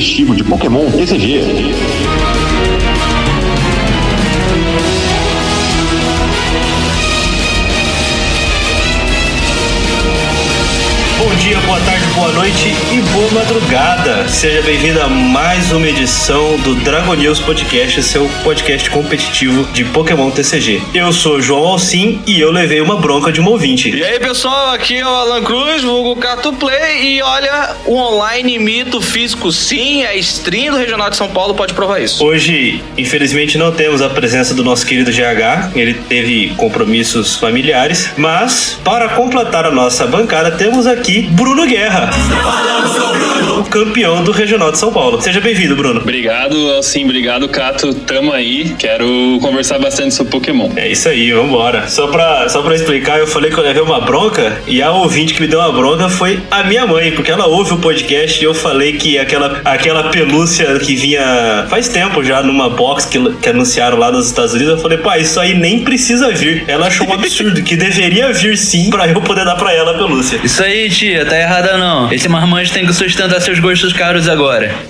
competitivo de Pokémon TCG. Seja bem-vindo a mais uma edição do Dragon News Podcast, seu podcast competitivo de Pokémon TCG. Eu sou o João Alcim e eu levei uma bronca de um ouvinte. E aí, pessoal, aqui é o Alan Cruz, vulgo Cato Play, e olha, o online mito físico sim, a stream do Regional de São Paulo pode provar isso. Hoje, infelizmente, não temos a presença do nosso querido GH, ele teve compromissos familiares, mas para completar a nossa bancada, temos aqui Bruno Guerra. O campeão do Regional de São Paulo. Seja bem-vindo, Bruno. Obrigado, Alcim. Obrigado, Cato. Tamo aí. Quero conversar bastante sobre Pokémon. É isso aí, vambora. Só pra, só pra explicar, eu falei que eu levei uma bronca e a ouvinte que me deu uma bronca foi a minha mãe, porque ela ouve o podcast e eu falei que aquela, aquela pelúcia que vinha faz tempo já numa box que, que anunciaram lá nos Estados Unidos, eu falei, pai, isso aí nem precisa vir. Ela achou um absurdo, que deveria vir sim pra eu poder dar pra ela a pelúcia. Isso aí, tia, tá errada não. Esse marmanjo tem que sustentar seus gostos caros agora.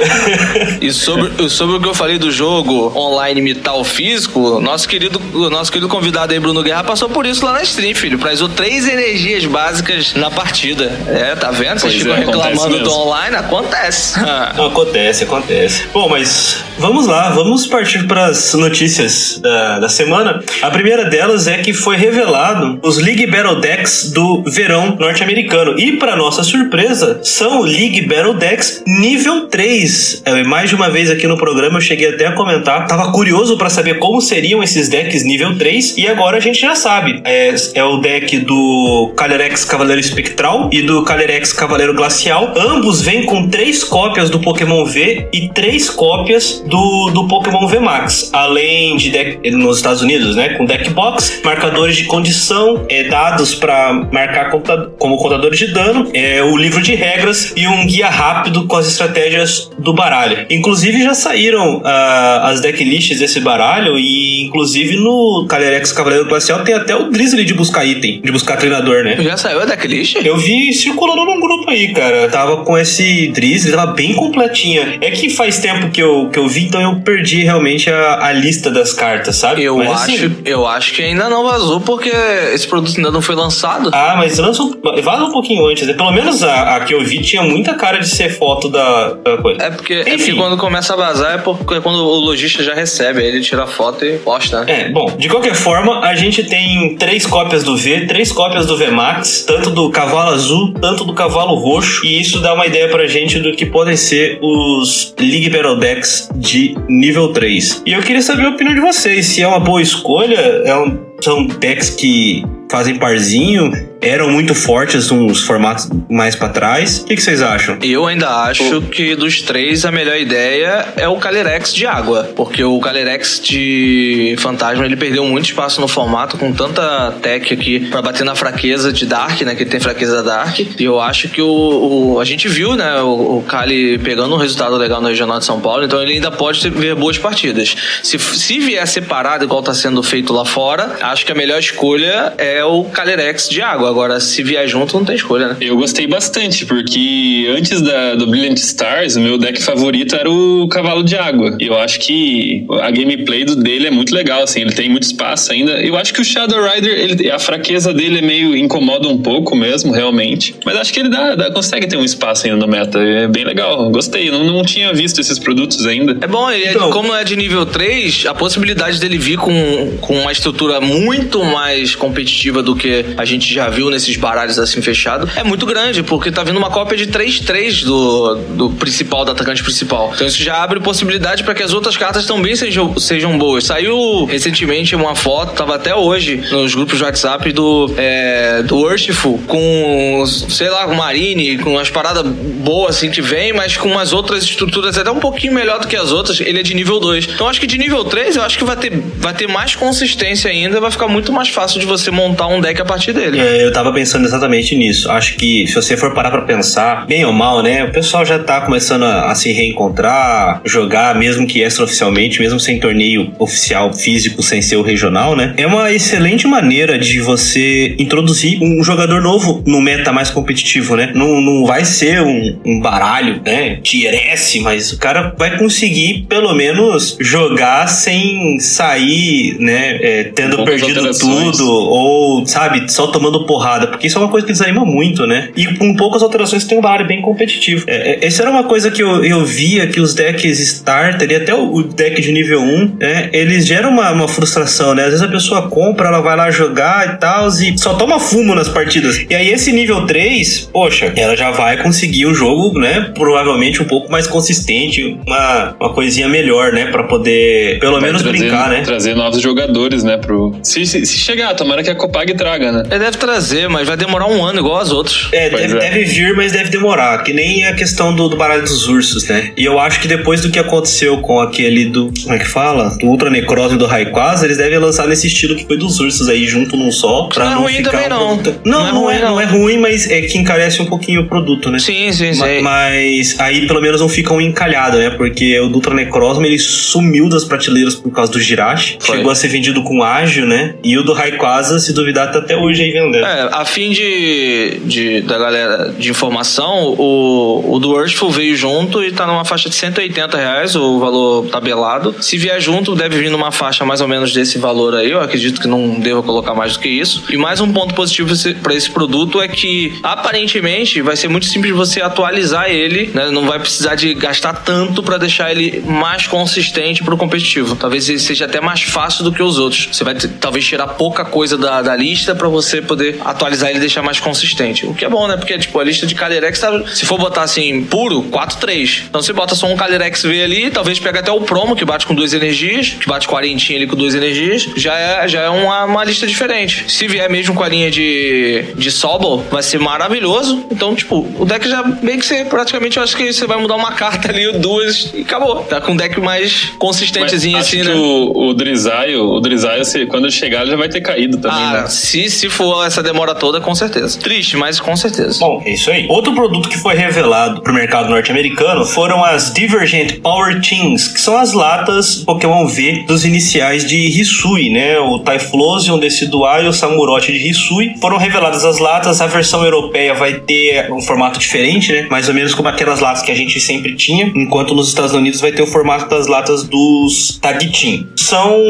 E sobre, sobre o que eu falei do jogo online imitar o físico, nosso querido, nosso querido convidado aí, Bruno Guerra, passou por isso lá na stream, filho. Prazou três energias básicas na partida. É, tá vendo? Vocês ficam é, reclamando do online, acontece. Não, acontece, acontece. Bom, mas vamos lá, vamos partir para as notícias da, da semana. A primeira delas é que foi revelado os League Battle Decks do verão norte-americano. E, para nossa surpresa, são League Battle Decks nível 3. É, mais de uma vez aqui no programa eu cheguei até a comentar. Tava curioso para saber como seriam esses decks nível 3. E agora a gente já sabe. É, é o deck do Calyrex Cavaleiro Espectral e do Calyrex Cavaleiro Glacial. Ambos vêm com três cópias do Pokémon V e três cópias do, do Pokémon V Max. Além de deck nos Estados Unidos, né? Com deck box, marcadores de condição, é, dados para marcar conta- como contadores de dano, é, o livro de regras e um guia rápido com as estratégias do baralho. Inclusive já saíram ah, as decklists desse baralho e inclusive no Calyrex Cavaleiro Glacial tem até o Drizzly de buscar item, de buscar treinador, né? Já saiu a decklist? Eu vi circulando num grupo aí, cara. Tava com esse Drizzly, tava bem completinha. É que faz tempo que eu, que eu vi, então eu perdi realmente a, a lista das cartas, sabe? Eu Mas, acho, assim, eu acho que ainda não vazou porque esse produto ainda não foi lançado. Ah, mas lança um, vaza um pouquinho antes. né? Pelo menos a, a que eu vi tinha muita cara de ser foto da, da coisa. É porque, é Enfim. porque quando começa a vazar é porque é quando o lojista já recebe, aí ele tira a foto e posta, né? É, bom, de qualquer forma, a gente tem três cópias do V, três cópias do VMAX, tanto do cavalo azul, tanto do cavalo roxo, e isso dá uma ideia pra gente do que podem ser os League Battle Decks de nível 3. E eu queria saber a opinião de vocês, se é uma boa escolha, é um- são decks que fazem parzinho, eram muito fortes uns formatos mais pra trás. O que, que vocês acham? Eu ainda acho que dos três a melhor ideia é o Calyrex de água, porque o Calyrex de fantasma ele perdeu muito espaço no formato com tanta tech aqui pra bater na fraqueza de Dark, né? Que ele tem fraqueza Dark. E eu acho que o, o- a gente viu, né? O, o Kali pegando um resultado legal no Regional de São Paulo, então ele ainda pode ter, ver boas partidas. Se, se vier separado igual tá sendo feito lá fora, acho que a melhor escolha é o Calyrex de água. Agora, se vier junto, não tem escolha, né? Eu gostei bastante, porque antes da, do Brilliant Stars, o meu deck favorito era o Cavalo de Água. E eu acho que a gameplay do- dele é muito legal, assim, ele tem muito espaço ainda. Eu acho que o Shadow Rider, ele- a fraqueza dele é meio incomoda um pouco mesmo, realmente. Mas acho que ele dá, dá- consegue ter um espaço ainda no meta. É bem legal, gostei. Não, não tinha visto esses produtos ainda. É bom, ele é- Então- como é de nível 3, a possibilidade dele vir com, com uma estrutura muito mais competitiva do que a gente já viu nesses baralhos assim fechados é muito grande, porque tá vindo uma cópia de 3-3 do, do principal, do atacante principal. Então isso já abre possibilidade para que as outras cartas também sejam, sejam boas. Saiu recentemente uma foto, tava até hoje nos grupos de WhatsApp do, é, do Worshipful com, sei lá, com Marine, com umas paradas boas assim que vem, mas com umas outras estruturas até um pouquinho melhor do que as outras. Ele é de nível 2. Então acho que de nível 3 eu acho que vai ter, vai ter mais consistência ainda, vai ficar muito mais fácil de você montar um deck a partir dele. É, eu tava pensando exatamente nisso. Acho que se você for parar pra pensar, bem ou mal, né? O pessoal já tá começando a, a se reencontrar, jogar, mesmo que extraoficialmente, mesmo sem torneio oficial físico, sem ser o regional, né? É uma excelente maneira de você introduzir um jogador novo no meta mais competitivo, né? Não, não vai ser um, um baralho, né? Tier S, mas o cara vai conseguir, pelo menos, jogar sem sair, né? é, tendo Poucas perdido tudo, ou, sabe, só tomando porrada, porque isso é uma coisa que desanima muito, né? E com poucas alterações tem um baralho bem competitivo. É, é, essa era uma coisa que eu, eu via que os decks starter e até o, o deck de nível 1, né, eles geram uma, uma frustração, né? Às vezes a pessoa compra, ela vai lá jogar e tal, e só toma fumo nas partidas. E aí esse nível 3, poxa, ela já vai conseguir um jogo, né? Provavelmente um pouco mais consistente, uma, uma coisinha melhor, né? Pra poder pelo Vai menos trazer, brincar, né? trazer novos jogadores, né? Pro... Se, se, se chegar, tomara que a Copag traga, né? Ele deve trazer, mas vai demorar um ano igual as outras. É, deve, é. deve vir, mas deve demorar. Que nem a questão do, do baralho dos ursos, né? E eu acho que depois do que aconteceu com aquele do. Como é que fala? Do Ultra Necrose e do Rayquaza, eles devem lançar nesse estilo que foi dos ursos aí, junto num só. Pra Não é não ruim ficar também, um não. Não, não, é, não é ruim, mas é que encarece um pouquinho o produto, né? Sim, sim, sim. Mas aí pelo menos não fica um encalhado, né? Porque o do Ultra Necrozma ele sumiu das prateleiras por causa do Jirachi. Chegou a ser vendido com ágil, né? E o do Rayquaza, se duvidar, tá até hoje aí vendendo. É, a fim de, de- da galera de informação, o, o do Urshful veio junto e tá numa faixa de 180 reais, o valor tabelado. Se vier junto, deve vir numa faixa mais ou menos desse valor aí. Eu acredito que não deva colocar mais do que isso. E mais um ponto positivo para esse produto é que aparentemente vai ser muito simples você atualizar ele, né? Não vai precisar de gastar tanto para deixar ele mais consistente pro competitivo. Talvez ele seja até mais fácil do que os outros. Você vai talvez tirar pouca coisa da, da lista para você poder atualizar ele e deixar mais consistente. O que é bom, né? Porque, tipo, a lista de Calyrex, tá, se for botar assim, puro, 4-3. Então você bota só um Calyrex V ali, talvez pega até o promo, que bate com duas energias, que bate quarentinha ali com duas energias, já é, já é uma, uma lista diferente. Se vier mesmo com a linha de, de Sobol, vai ser maravilhoso. Então, tipo, o deck já meio que você, praticamente, eu acho que você vai mudar uma carta ali, duas, e acabou. Tá com um deck mais Mas consistentezinho acho assim, que né? o, o Drizaio, o Drizaio, quando chegar, ele já vai ter caído também, Ah, né? se, se for essa demora toda, com certeza. Triste, mas com certeza. Bom, é isso aí. Outro produto que foi revelado pro mercado norte-americano foram as Divergent Power Teams, que são as latas Pokémon V dos iniciais de Hisui, né? O Typhlosion, Decidueye e o Samurote de Hisui. Foram reveladas as latas, a versão europeia vai ter um formato diferente, né? Mais ou menos como aquelas latas que a gente sempre tinha, enquanto nos Estados Unidos vai ter o formato das latas dos Tagitin. São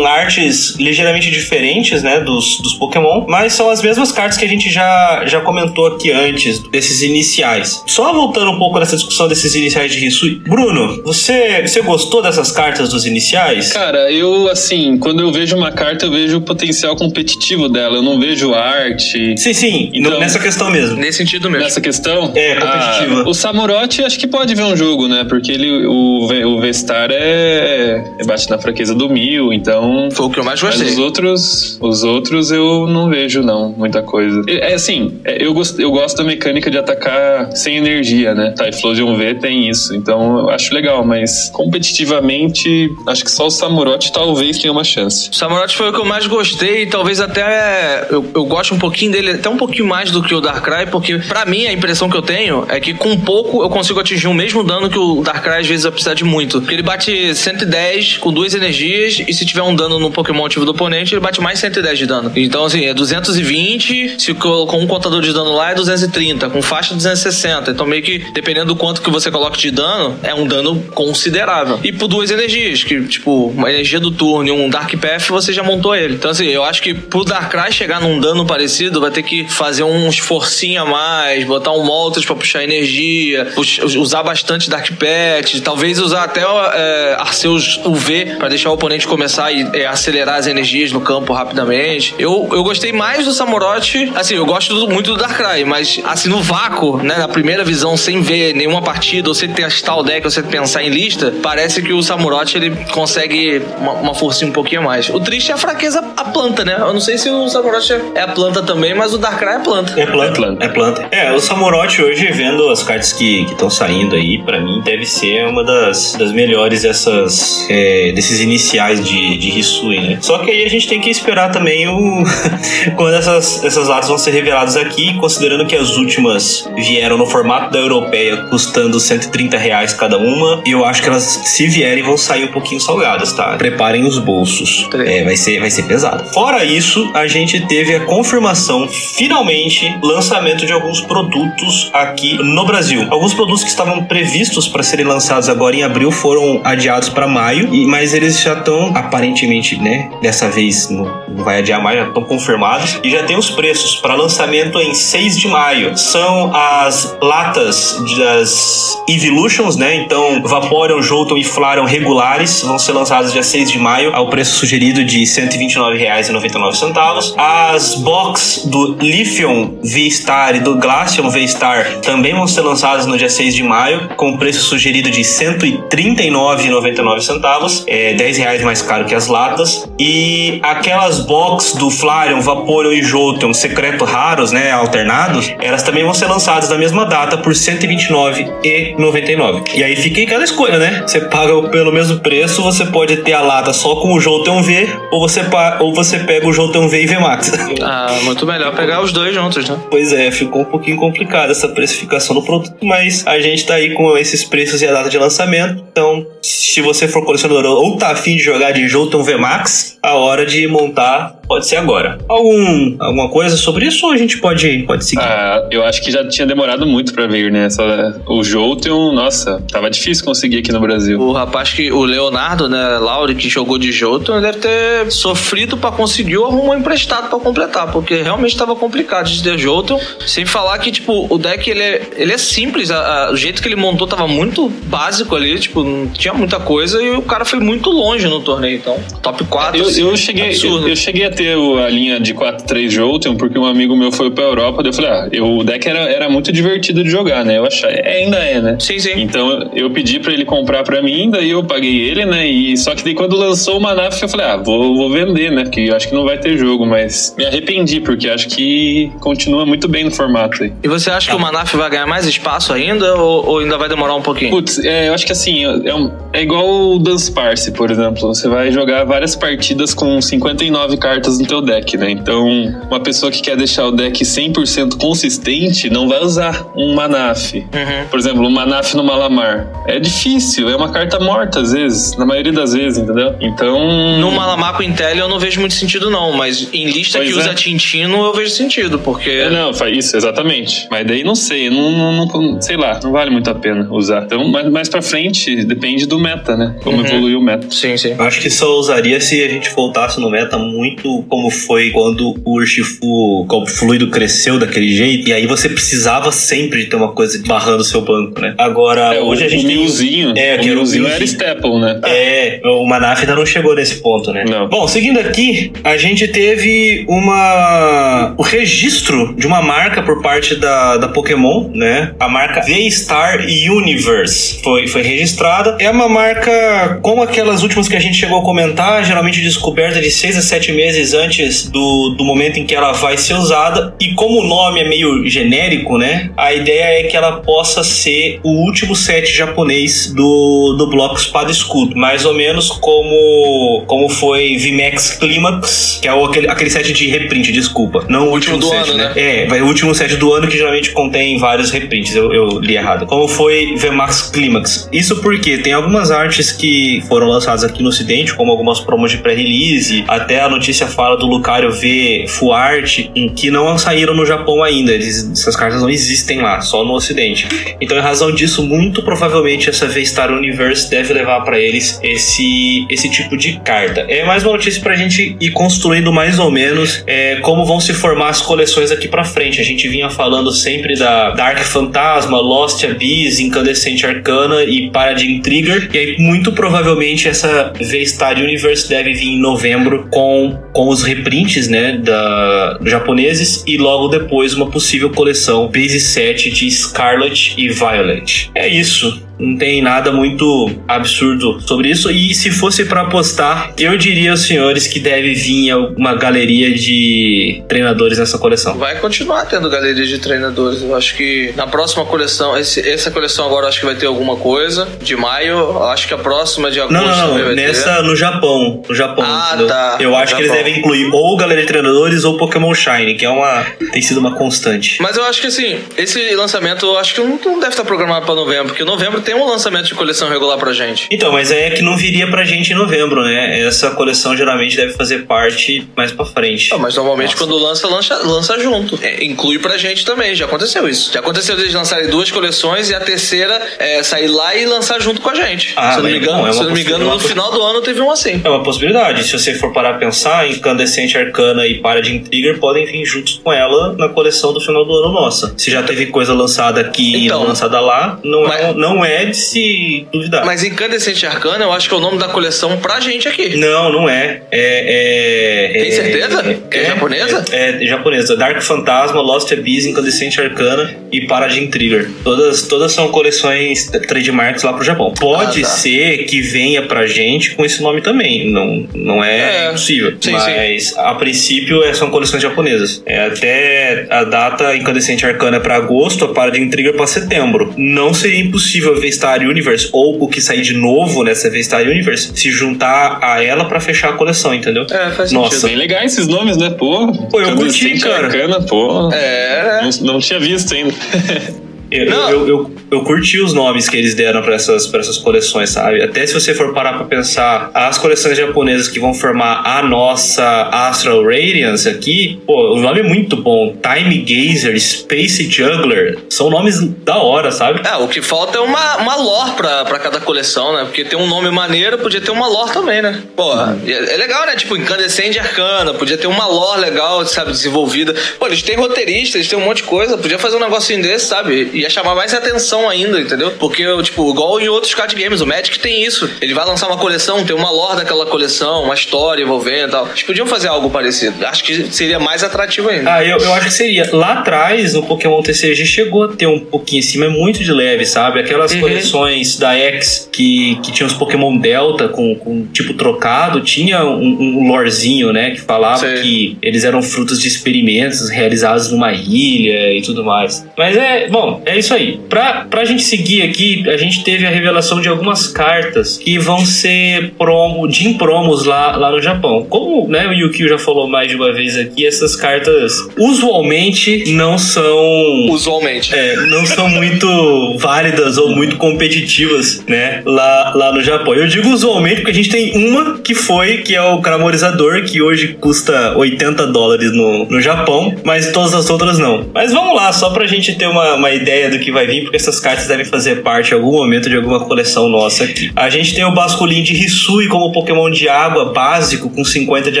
artes ligeiramente diferentes, né? Dos, dos Pokémon, mas são as mesmas cartas que a gente já, já comentou aqui antes, desses iniciais. Só voltando um pouco nessa discussão desses iniciais de Hisui. Bruno, você, você gostou dessas cartas dos iniciais? Cara, eu, assim, quando eu vejo uma carta, eu vejo o potencial competitivo dela. Eu não vejo arte. Sim, sim, Então- nessa questão mesmo. Nesse sentido mesmo. Nessa questão? É, competitiva. Ah, o Samurote acho que pode ver um jogo, né? Porque ele, o, o V-Star é, é bate na fraqueza do Mil, então. Foi o que eu mais Mas gostei. os outros, os outros eu não vejo, não, muita coisa. É é assim, é, eu, gosto, eu gosto da mecânica de atacar sem energia, né? Typhlosion V tem isso, então eu acho legal, mas competitivamente, acho que só o Samurote talvez tenha uma chance. O Samurai foi o que eu mais gostei e talvez até eu, eu gosto um pouquinho dele, até um pouquinho mais do que o Darkrai, porque pra mim a impressão que eu tenho é que com pouco eu consigo atingir o mesmo dano que o Darkrai às vezes vai precisar de muito. Porque ele bate 110 com duas energias e se tiver um dano no Pokémon ativo do oponente, ele bate mais 110 de dano. Então assim, é 220, se co- com um contador de dano lá é 230, com faixa 260. Então meio que dependendo do quanto que você coloca de dano, é um dano considerável. E por duas energias, que tipo, uma energia do turno e um Dark Path, você já montou ele. Então assim, eu acho que pro Darkrai chegar num dano parecido, vai ter que fazer um esforcinho a mais, botar um Moltres pra puxar energia, usar bastante Dark Path, talvez usar até é, Arceus UV pra deixar o oponente começar a é, acelerar as energias no campo rapidamente. Eu, eu gostei mais do Samurott, assim, eu gosto do- muito do Darkrai, mas assim, no vácuo, né, na primeira visão, sem ver nenhuma partida, ou sem testar o deck, ou sem pensar em lista, parece que o Samurott ele consegue uma, uma forcinha um pouquinho mais. O triste é a fraqueza, a planta, né? Eu não sei se o Samurott é a planta também, mas o Darkrai é planta. É planta, É planta. é planta. É, o Samurote hoje, vendo as cartas que estão saindo aí, pra mim deve ser uma das, das melhores dessas, é, desses iniciais de, de Hisui, né? Só que aí a gente tem que esperar também o quando essas essas, essas latas vão ser reveladas aqui, considerando que as últimas vieram no formato da europeia, custando 130 reais cada uma. Eu acho que elas, se vierem, vão sair um pouquinho salgadas, tá? Preparem os bolsos. É, vai ser, vai ser pesado. Fora isso, a gente teve a confirmação, finalmente, lançamento de alguns produtos aqui no Brasil. Alguns produtos que estavam previstos para serem lançados agora em abril foram adiados para maio, mas eles já estão aparentemente, né? Dessa vez não, não vai adiar mais, já estão confirmados e já tem os preços para lançamento em 6 de maio. São as latas das Evolutions, né? Então, Vaporeon, Jolton e Flareon regulares vão ser lançadas dia 6 de maio ao preço sugerido de R$ 129,99. As box do Lithium V-Star e do Glaceon V-Star também vão ser lançadas no dia 6 de maio com preço sugerido de R$ 139,99. É 10 reais mais caro que as latas. E aquelas box do Flareon, Vaporeon e Jolteon secreto raros, né, alternados, elas também vão ser lançadas na mesma data por R$ 129,99. E aí fica cada escolha, né? Você paga pelo mesmo preço, você pode ter a lata só com o Jolteon V, ou você, ou você pega o Jolteon V e V Max. Ah, muito melhor pegar os dois juntos, né? Pois é, ficou um pouquinho complicada essa precificação do produto, mas a gente tá aí com esses preços e a data de lançamento. Então, se você for colecionador ou tá afim de jogar de Jolteon VMAX, a hora de montar pode ser agora. Algum, alguma coisa sobre isso ou a gente pode, pode seguir? Ah, eu acho que já tinha demorado muito pra vir, né? Essa- o Jolteon, nossa, tava difícil conseguir aqui no Brasil. O rapaz que. O Leonardo, né, Lauri, que jogou de Jotun, deve ter sofrido pra conseguir ou arrumou emprestado pra completar, porque realmente tava complicado de ter Jotun. Sem falar que, tipo, o deck ele é, ele é simples, a- a- o jeito que ele montou tava muito básico ali, tipo, não tinha muita coisa e o cara foi muito longe no torneio, então. Top 4. Eu, assim, eu cheguei, eu, absurdo. eu cheguei a ter a linha de 4-3 Jolteon porque um amigo meu foi pra Europa. Eu falei, ah, eu, o deck era, era muito divertido de jogar, né? Eu achei, é, ainda é, né? Sim, sim. Então eu pedi pra ele comprar pra mim, daí eu paguei ele, né? E só que daí quando lançou o Manaf, eu falei, ah, vou, vou vender, né? Porque eu acho que não vai ter jogo, mas me arrependi, porque acho que continua muito bem no formato aí. E você acha que o Manaf vai ganhar mais espaço ainda ou, ou ainda vai demorar um pouquinho? Putz, é, eu acho que assim, é, um- é igual o Dance Parse, por exemplo. Você vai jogar várias partidas com 59 cartas no teu deck, né? Então, uma pessoa que quer deixar o deck 100% consistente não vai usar um Manaf. Uhum. Por exemplo, um Manaf no Malamar. É difícil, é uma carta morta às vezes, na maioria das vezes, entendeu? Então... No Malamar com Intel eu não vejo muito sentido, não. Mas em lista Pois que é. usa Tintino eu vejo sentido, porque. É, não, faz isso, exatamente. Mas daí não sei, não, não- não- sei lá, não vale muito a pena usar. Então, mais, mais pra frente, depende do meta, né? Como Uhum. evoluiu o meta. Sim, sim. Acho que só usaria se a gente voltasse no meta muito como foi quando o Urshifu, como o fluido cresceu daquele jeito, e aí você precisava sempre de ter uma coisa barrando o seu banco, né? Agora, É, hoje o, a gente o tem... Milzinho, É, o que era o Milzinho. era Staple, né? É, o Manaf ainda não chegou nesse ponto, né? Não. Bom, seguindo aqui, a gente teve uma o registro de uma marca por parte da, da Pokémon, né? A marca V-Star Universe foi, foi registrada. É uma marca como aquelas últimas que a gente chegou a comentar, geralmente descoberta de 6 a 7 meses antes do, do momento em que ela vai ser usada. E como o nome é meio genérico, né? A ideia é que ela possa ser o último set japonês do, do bloco Espada Escudo. Mais ou menos como, como foi VMAX Climax, que é o, aquele, aquele set de reprint, desculpa. Não o último, do set, ano, né? né? É, vai o último set do ano que geralmente contém vários reprints. Eu, eu li errado. Como foi VMAX Climax? Isso porque tem algumas artes que foram lançadas aqui no Ocidente, como algumas promos de pré-release. Até a notícia fala do Lucario V Full Art, em que não saíram no Japão ainda. Eles, essas cartas não existem lá, só no Ocidente. Então, em razão disso, muito provavelmente essa V-Star Universe deve levar pra eles esse, esse tipo de carta. É mais uma notícia pra gente ir construindo mais ou menos é, como vão se formar as coleções aqui pra frente. A gente vinha falando sempre da Dark Fantasma, Lost Abyss, Incandescente Arcana e Paradigm Trigger. E aí, muito provavelmente, essa V-Star Universe deve vir em novembro com, com os reprints, né, da, japoneses e logo depois uma possível coleção base set de Scarlet e Violet. É isso. Não tem nada muito absurdo sobre isso. E se fosse pra apostar, eu diria aos senhores que deve vir uma galeria de treinadores nessa coleção. Vai continuar tendo galeria de treinadores. Eu acho que na próxima coleção, esse- essa coleção agora eu acho que vai ter alguma coisa. De maio, acho que a próxima de agosto Não, não, também não. Nessa no Japão. No Japão. Ah, entendeu? tá. Eu acho que eles devem incluir ou Galeria de Treinadores ou Pokémon Shine, que é uma. tem sido uma constante. Mas eu acho que assim, esse lançamento eu acho que não, não deve estar programado pra novembro, porque novembro tem um lançamento de coleção regular pra gente. Então, mas é que não viria pra gente em novembro, né? Essa coleção geralmente deve fazer parte mais pra frente. Ah, mas normalmente Nossa. quando lança, lança, lança junto. É, inclui pra gente também, já aconteceu isso. Já aconteceu eles lançarem duas coleções e a terceira é, sair lá e lançar junto com a gente. Ah, se eu não me engano, bom, é se não me engano no final do ano teve um assim. É uma possibilidade. Se você for parar a pensar, Incandescente Arcana e Paladin Trigger podem vir juntos com ela na coleção do final do ano nossa. Se já teve coisa lançada aqui Então. e lançada lá, não, é, Mas- não é de se duvidar. Mas Incandescente Arcana eu acho que é o nome da coleção pra gente aqui. Não, não é. É. é Tem certeza? Que é japonesa? É, é japonesa. Dark Fantasma, Lost Abyss, Incandescente Arcana e Paladin Trigger. Todas, todas são coleções trademarks lá pro Japão. Pode Ah, tá. ser que venha pra gente com esse nome também. Não, não é, É. impossível. Sim, mas a princípio é, são coleções japonesas. É, até a data Incandescente Arcana é pra agosto, a Paladin Trigger pra setembro. Não seria impossível a V-Star Universe ou o que sair de novo nessa V-Star Universe se juntar a ela pra fechar a coleção, entendeu? É, faz Nossa. sentido. Bem legais esses nomes, né? Pô, Pô, eu curti, cara. Arcana, pô. É, Não, não tinha visto ainda. Eu, eu, eu, eu curti os nomes que eles deram pra essas, pra essas coleções, sabe? Até se você for parar pra pensar, as coleções japonesas que vão formar a nossa Astral Radiance aqui, pô, o nome é muito bom. Time Gazer, Space Juggler, são nomes da hora, sabe? É, o que falta é uma, uma lore pra, pra cada coleção, né? Porque tem um nome maneiro, podia ter uma lore também, né? Pô, é, é legal, né? Tipo, Incandescente Arcana, podia ter uma lore legal, sabe, desenvolvida. Pô, eles têm roteiristas, eles têm um monte de coisa, podia fazer um negocinho desse, sabe? Ia chamar mais atenção ainda, entendeu? Porque, tipo, igual em outros card games, o Magic tem isso. Ele vai lançar uma coleção, tem uma lore daquela coleção, uma história envolvendo e tal. Eles podiam fazer algo parecido. Acho que seria mais atrativo ainda. Ah, eu, eu acho que seria. Lá atrás, no Pokémon TCG, chegou a ter um pouquinho em cima, é muito de leve, sabe? Aquelas Uhum. coleções da X que, que tinham os Pokémon Delta com, com tipo trocado, tinha um, um lorezinho, né? Que falava Sei. que eles eram frutos de experimentos realizados numa ilha e tudo mais. Mas é, bom, é isso aí. Pra, pra gente seguir aqui, a gente teve a revelação de algumas cartas que vão ser promo, de promos lá, lá no Japão. Como né, o Yukio já falou mais de uma vez aqui, essas cartas usualmente não são. Usualmente. É, não são muito válidas ou muito competitivas, né? Lá, lá no Japão. Eu digo usualmente porque a gente tem uma que foi, que é o Cramorizador, que hoje custa 80 dólares no, no Japão, mas todas as outras não. Mas vamos lá, só pra gente ter uma, uma ideia do que vai vir, porque essas cartas devem fazer parte em algum momento de alguma coleção nossa aqui. A gente tem o Basculin de Hisui como Pokémon de água básico, com 50 de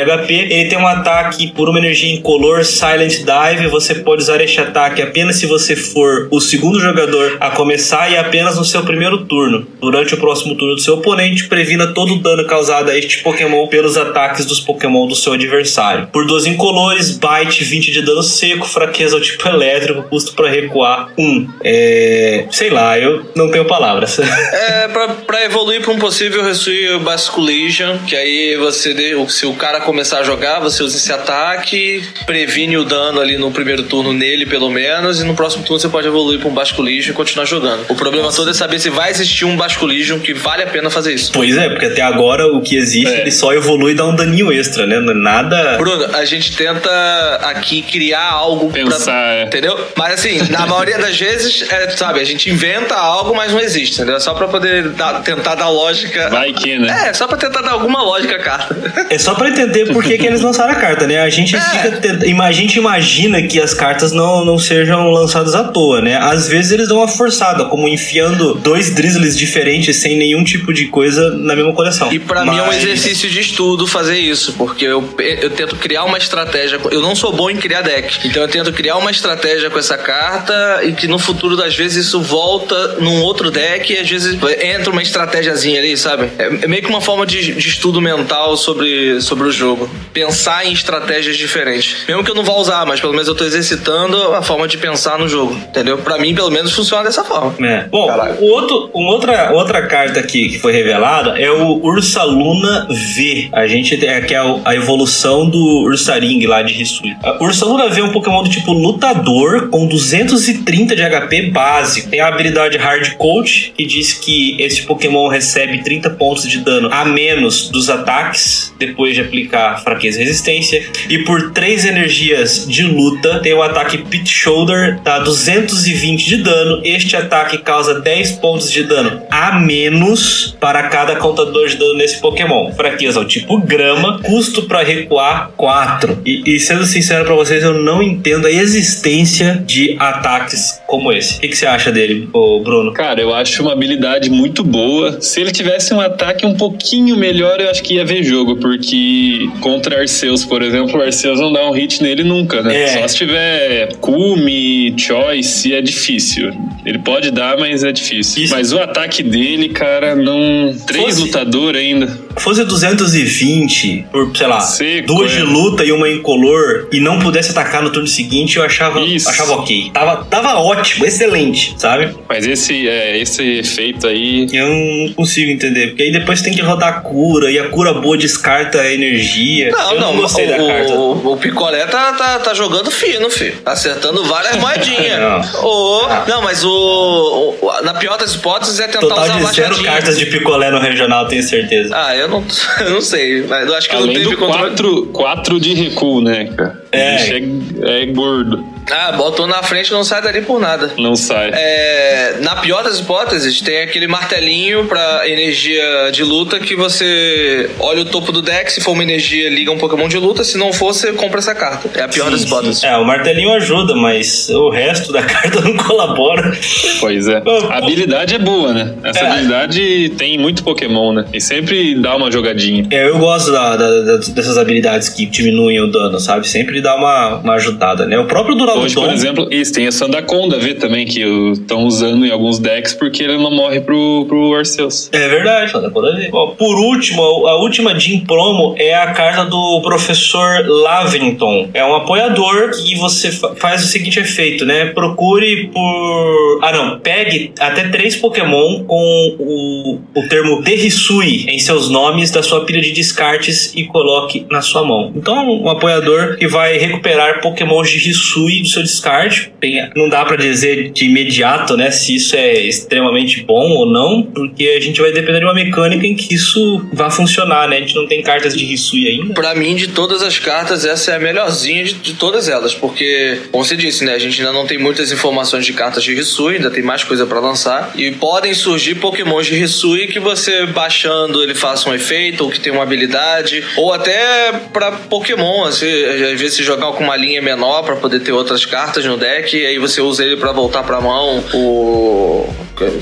HP. Ele tem um ataque por uma energia incolor, Silent Dive. Você pode usar este ataque apenas se você for o segundo jogador a começar e apenas no seu primeiro turno. Durante o próximo turno do seu oponente, previna todo o dano causado a este Pokémon pelos ataques dos Pokémon do seu adversário. Por 12 incolores, bite 20 de dano seco, fraqueza ao tipo elétrico, custo para recuar 1. É. Sei lá, eu não tenho palavras. É, pra, pra evoluir pra um possível Resui Basculation, que aí você, se o cara começar a jogar, você usa esse ataque, previne o dano ali no primeiro turno nele, pelo menos, e no próximo turno você pode evoluir pra um Basculation e continuar jogando. O problema todo é saber se vai existir um Basculation que vale a pena fazer isso. Pois é, porque até agora o que existe, É. ele só evolui e dá um daninho extra, né? Não é Nada. Bruno, a gente tenta aqui criar algo Pensar, pra. é. Entendeu? Mas assim, na maioria das vezes, é, sabe, a gente inventa algo, mas não existe, entendeu? Só pra poder dar- tentar dar lógica. Vai que, né? É, só pra tentar dar alguma lógica à carta. É só pra entender por que, que eles lançaram a carta, né? A gente É. fica a gente imagina que as cartas não, não sejam lançadas à toa, né? Às vezes eles dão uma forçada, como enfiando dois drizzles diferentes sem nenhum tipo de coisa na mesma coleção. E pra mim é um Mas- exercício de estudo fazer isso, porque eu, eu tento criar uma estratégia. Eu não sou bom em criar deck, então eu tento criar uma estratégia com essa carta e que no, futuro, às vezes, isso volta num outro deck e às vezes entra uma estratégiazinha ali, sabe? É, é meio que uma forma de, de estudo mental sobre, sobre o jogo. Pensar em estratégias diferentes. Mesmo que eu não vá usar, mas pelo menos eu tô exercitando a forma de pensar no jogo, entendeu? Pra mim, pelo menos, funciona dessa forma. É. Bom, o outro, uma outra, outra carta aqui que foi revelada é o Ursaluna V. A gente tem que é a evolução do Ursaring lá de Hisui. A Ursaluna V é um Pokémon do tipo lutador com 230 de HP básico. Tem a habilidade Hard Coach, que diz que esse Pokémon recebe 30 pontos de dano a menos dos ataques depois de aplicar fraqueza e resistência. E por 3 energias de luta, tem o ataque Pit Shoulder, dá 220 de dano. Este ataque causa 10 pontos de dano a menos para cada contador de dano nesse Pokémon. Fraqueza ao tipo grama, custo para recuar 4. E, e sendo sincero para vocês, eu não entendo a existência de ataques como esse. O que, que você acha dele, Bruno? Cara, eu acho uma habilidade muito boa. Se ele tivesse um ataque um pouquinho melhor, eu acho que ia ver jogo, porque contra Arceus, por exemplo, o Arceus não dá um hit nele nunca, né? É. Só se tiver Kumi, Choice, é difícil. Ele pode dar, mas é difícil. Isso. Mas o ataque dele, cara, não. Três Fosse- lutador ainda. fosse 220 por, sei lá, Seco, duas é. de luta e uma incolor e não pudesse atacar no turno seguinte, eu achava, Isso. achava ok. Tava, tava ótimo, excelente, sabe? Mas esse, é, esse efeito aí. Eu não consigo entender, porque aí depois tem que rodar a cura e a cura boa descarta a energia. Não, eu não, não, gostei o, da carta. o, o Picolé tá, tá, tá jogando fino, filho. Tá acertando várias moedinhas. Não. Ô, Não, mas o, o- Na pior das hipóteses é tentar Total usar de zero cartas de picolé no regional, tenho certeza. Ah, eu não, eu não sei. Mas eu acho que não Além teve do controle. 4 quatro de recuo, né, cara? É. É, é gordo. Ah, botou na frente e não sai dali por nada. Não sai. É, na pior das hipóteses, tem aquele martelinho pra energia de luta que você olha o topo do deck, se for uma energia, liga um Pokémon de luta, se não for, você compra essa carta. É a pior das Sim, hipóteses. sim. É, o martelinho ajuda, mas o resto da carta não colabora. Pois é. A habilidade é boa, né? Essa É. habilidade tem muito Pokémon, né? E sempre dá uma jogadinha. É, eu gosto da- da- da- dessas habilidades que diminuem o dano, sabe? Sempre dá uma, uma ajudada, né? O próprio Hoje, por exemplo, isso, tem a Sandaconda V também, que estão usando em alguns decks porque ele não morre pro, pro Arceus. É verdade, ver. Ó, por último, a última Jim Promo é a carta do professor Lavington. É um apoiador que você fa- faz o seguinte efeito, né? Procure por. Ah, não. Pegue até três Pokémon com o, o termo Derrisui em seus nomes da sua pilha de descartes e coloque na sua mão. Então, um apoiador que vai recuperar Pokémons de Hisui do seu descarte. Não dá pra dizer de imediato, né, se isso é extremamente bom ou não, porque a gente vai depender de uma mecânica em que isso vai funcionar, né? A gente não tem cartas de Hisui ainda. Pra mim, de todas as cartas, essa é a melhorzinha de, de todas elas, porque, como você disse, né, a gente ainda não tem muitas informações de cartas de Hisui, ainda tem mais coisa pra lançar, e podem surgir pokémons de Hisui que você baixando ele faça um efeito, ou que tem uma habilidade, ou até pra pokémon, assim, às vezes você jogar com uma linha menor pra poder ter outras cartas no deck, e aí você usa ele pra voltar pra mão o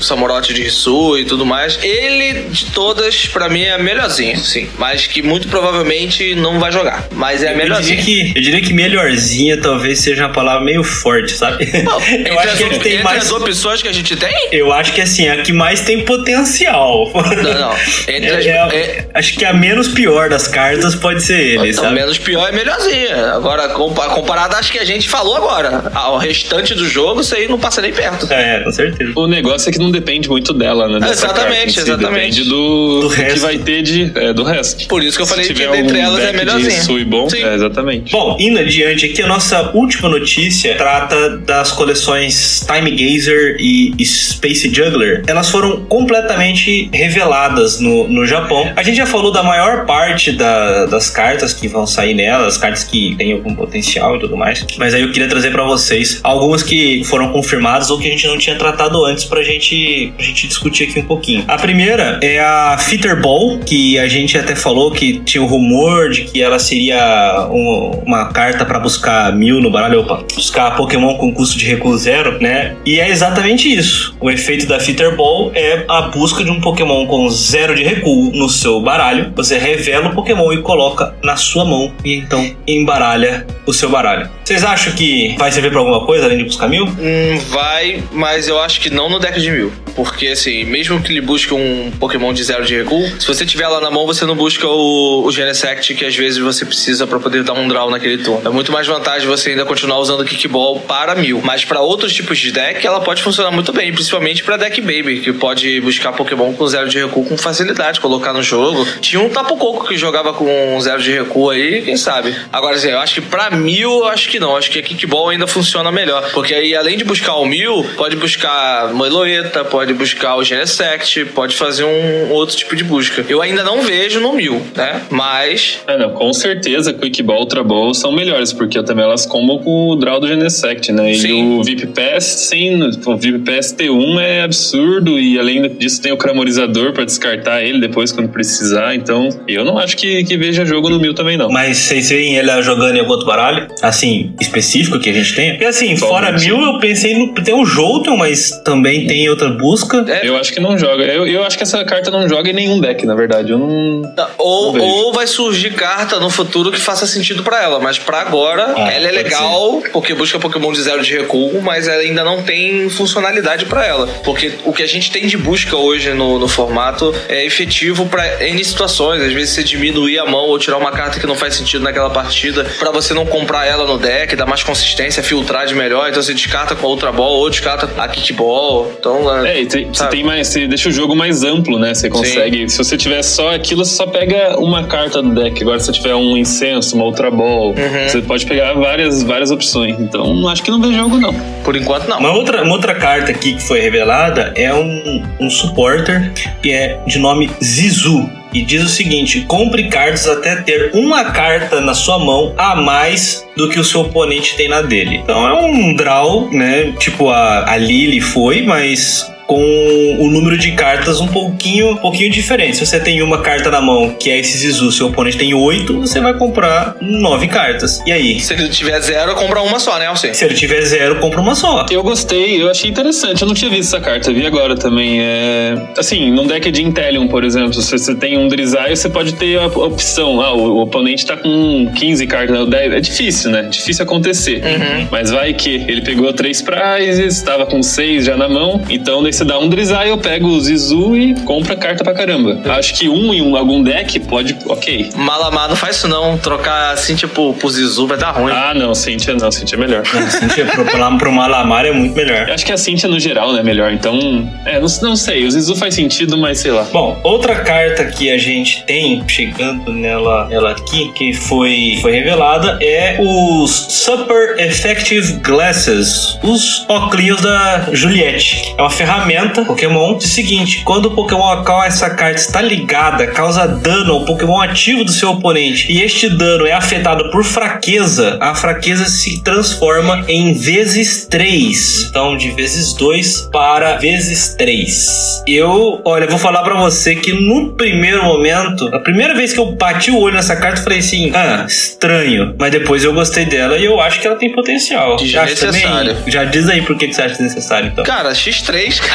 Samorote de Hisui e tudo mais. Ele, de todas, pra mim é a melhorzinha, sim, mas que muito provavelmente não vai jogar, mas é a Eu diria, melhorzinha. que, eu diria que melhorzinha talvez seja uma palavra meio forte, sabe? Não, eu acho que ele tem entre mais. as opções que a gente tem? Eu acho que assim, a que mais tem potencial. Não, não. Entre as, É- é- é- acho que a menos pior das cartas pode ser ele, Então, sabe? menos pior é melhorzinha. Agora, compa- comparado às que a gente falou agora, ao restante do jogo, isso aí não passa nem perto. É, com certeza. O negócio que não depende muito dela, né? dessa Exatamente, em si. exatamente. Depende do, Do do que vai ter de, é, do resto. Por isso que eu falei que algum elas é. Sui bom, Sim. é, exatamente. Bom, indo adiante aqui, a nossa última notícia trata das coleções Time Gazer e Space Juggler. Elas foram completamente reveladas no, no Japão. A gente já falou da maior parte da- das cartas que vão sair nelas, as cartas que têm algum potencial e tudo mais. Mas aí eu queria trazer pra vocês algumas que foram confirmadas ou que a gente não tinha tratado antes pra gente gente, pra gente discutir aqui um pouquinho. A primeira é a Fitter Ball, que a gente até falou que tinha o rumor de que ela seria um- uma carta pra buscar mil no baralho, opa, buscar Pokémon com custo de recuo zero, né? E é exatamente isso. O efeito da Fitter Ball é a busca de um Pokémon com zero de recuo no seu baralho. Você revela o Pokémon e coloca na sua mão e então embaralha o seu baralho. Vocês acham que vai servir pra alguma coisa além de buscar mil? Hum, vai, mas eu acho que não no deck de mil. Porque, assim, mesmo que ele busque um Pokémon de zero de recuo, se você tiver lá na mão, você não busca o, o Genesect, que às vezes você precisa pra poder dar um draw naquele turno. É muito mais vantagem você ainda continuar usando o Kickball para mil. Mas pra outros tipos de deck, ela pode funcionar muito bem, principalmente pra deck Baby, que pode buscar Pokémon com zero de recuo com facilidade, colocar no jogo. Tinha um Tapu Coco que jogava com zero de recuo aí, quem sabe. Agora, assim, eu acho que pra mil, eu acho que não. Acho que a Kickball ainda funciona melhor. Porque aí, além de buscar o mil, pode buscar Moeloeta, pode buscar o Genesect, pode fazer um outro tipo de busca. Eu ainda não vejo no mil, né? Mas. É, não, com certeza Quick Ball, Ultra Ball são melhores, porque também elas combam com o draw do Genesect, né? E Sim. o VIP Pass, sim, o VIP Pass T1 é absurdo, e além disso tem o Cramorizador pra descartar ele depois quando precisar, então eu não acho que, que veja jogo no mil também não. Mas vocês veem ele jogando em algum outro baralho? Assim, específico que a gente tem? Porque assim, fora Atualmente. mil, eu pensei no. Tem o Jolteon, mas também tem outra busca. É, Eu acho que não joga. Eu, eu acho que essa carta não joga em nenhum deck, na verdade. Eu não. Ou, Não ou vai surgir carta no futuro que faça sentido pra ela, mas pra agora Ah, ela é legal porque busca Pokémon de zero de recuo, mas ela ainda não tem funcionalidade pra ela. Porque o que a gente tem de busca hoje no, no formato é efetivo pra N situações. Às vezes você diminuir a mão ou tirar uma carta que não faz sentido naquela partida pra você não comprar ela no deck, dar mais consistência, filtrar de melhor. Então você descarta com a Ultra Ball ou descarta a Kickball. Então, É, e tem- você sabe? tem mais. Você deixa o jogo mais amplo, né? Você consegue. Se você tiver só aquilo, você só pega uma carta do deck. Agora, se você tiver um incenso, uma Ultra Ball, Uhum. você pode pegar várias, várias opções. Então, acho que não vê jogo, não. por enquanto não. Uma outra, uma outra carta aqui que foi revelada é um, um supporter que é de nome Zizu. E diz o seguinte: compre cartas até ter uma carta na sua mão a mais do que o seu oponente tem na dele. Então é um draw, né? Tipo a, a Lily foi, mas com o número de cartas um pouquinho, um pouquinho diferente. Se você tem uma carta na mão, que é esse Zizu, seu oponente tem oito, você vai comprar nove cartas. E aí? Se ele tiver zero, compra uma só, né, Alcim? Se ele tiver zero, compra uma só. Eu gostei, eu achei interessante. Eu não tinha visto essa carta, vi agora também. É... Assim, num deck de Intelion, por exemplo, se você tem um Drizzile, você pode ter a opção. Ah, o, oponente tá com 15 cartas, não, 10. É difícil, né? Difícil acontecer. Mas vai que ele pegou três prizes, estava com seis já na mão. Então, daí você dá um Drizzile, pega o Zizu e compra carta pra caramba. Acho que um em um, algum deck pode. Ok. Malamar não faz isso não. Trocar assim, tipo, pro Zizu vai dar ruim. Ah, não, Cintia não, Cintia é melhor. Cintia pro, pro, pro Malamar é muito melhor. Eu acho que a Cintia no geral, né, melhor. Então, é, não, não sei. O Zizu faz sentido, mas sei lá. Bom, outra carta que a gente tem chegando nela, nela aqui, que foi, foi revelada, é os Super Effective Glasses, os óculos da Juliette. É uma ferramenta Pokémon. Diz o seguinte: quando o Pokémon a qual essa carta está ligada causa dano ao Pokémon ativo do seu oponente e este dano é afetado por fraqueza, a fraqueza se transforma em vezes 3. Então, de vezes 2 para vezes 3. Eu, olha, vou falar pra você que no primeiro momento, a primeira vez que eu bati o olho nessa carta, eu falei assim: ah, estranho. Mas depois eu gostei dela e eu acho que ela tem potencial. Acha também? Desnecessário. Já diz aí por que você acha desnecessário, então. Cara, X3, cara.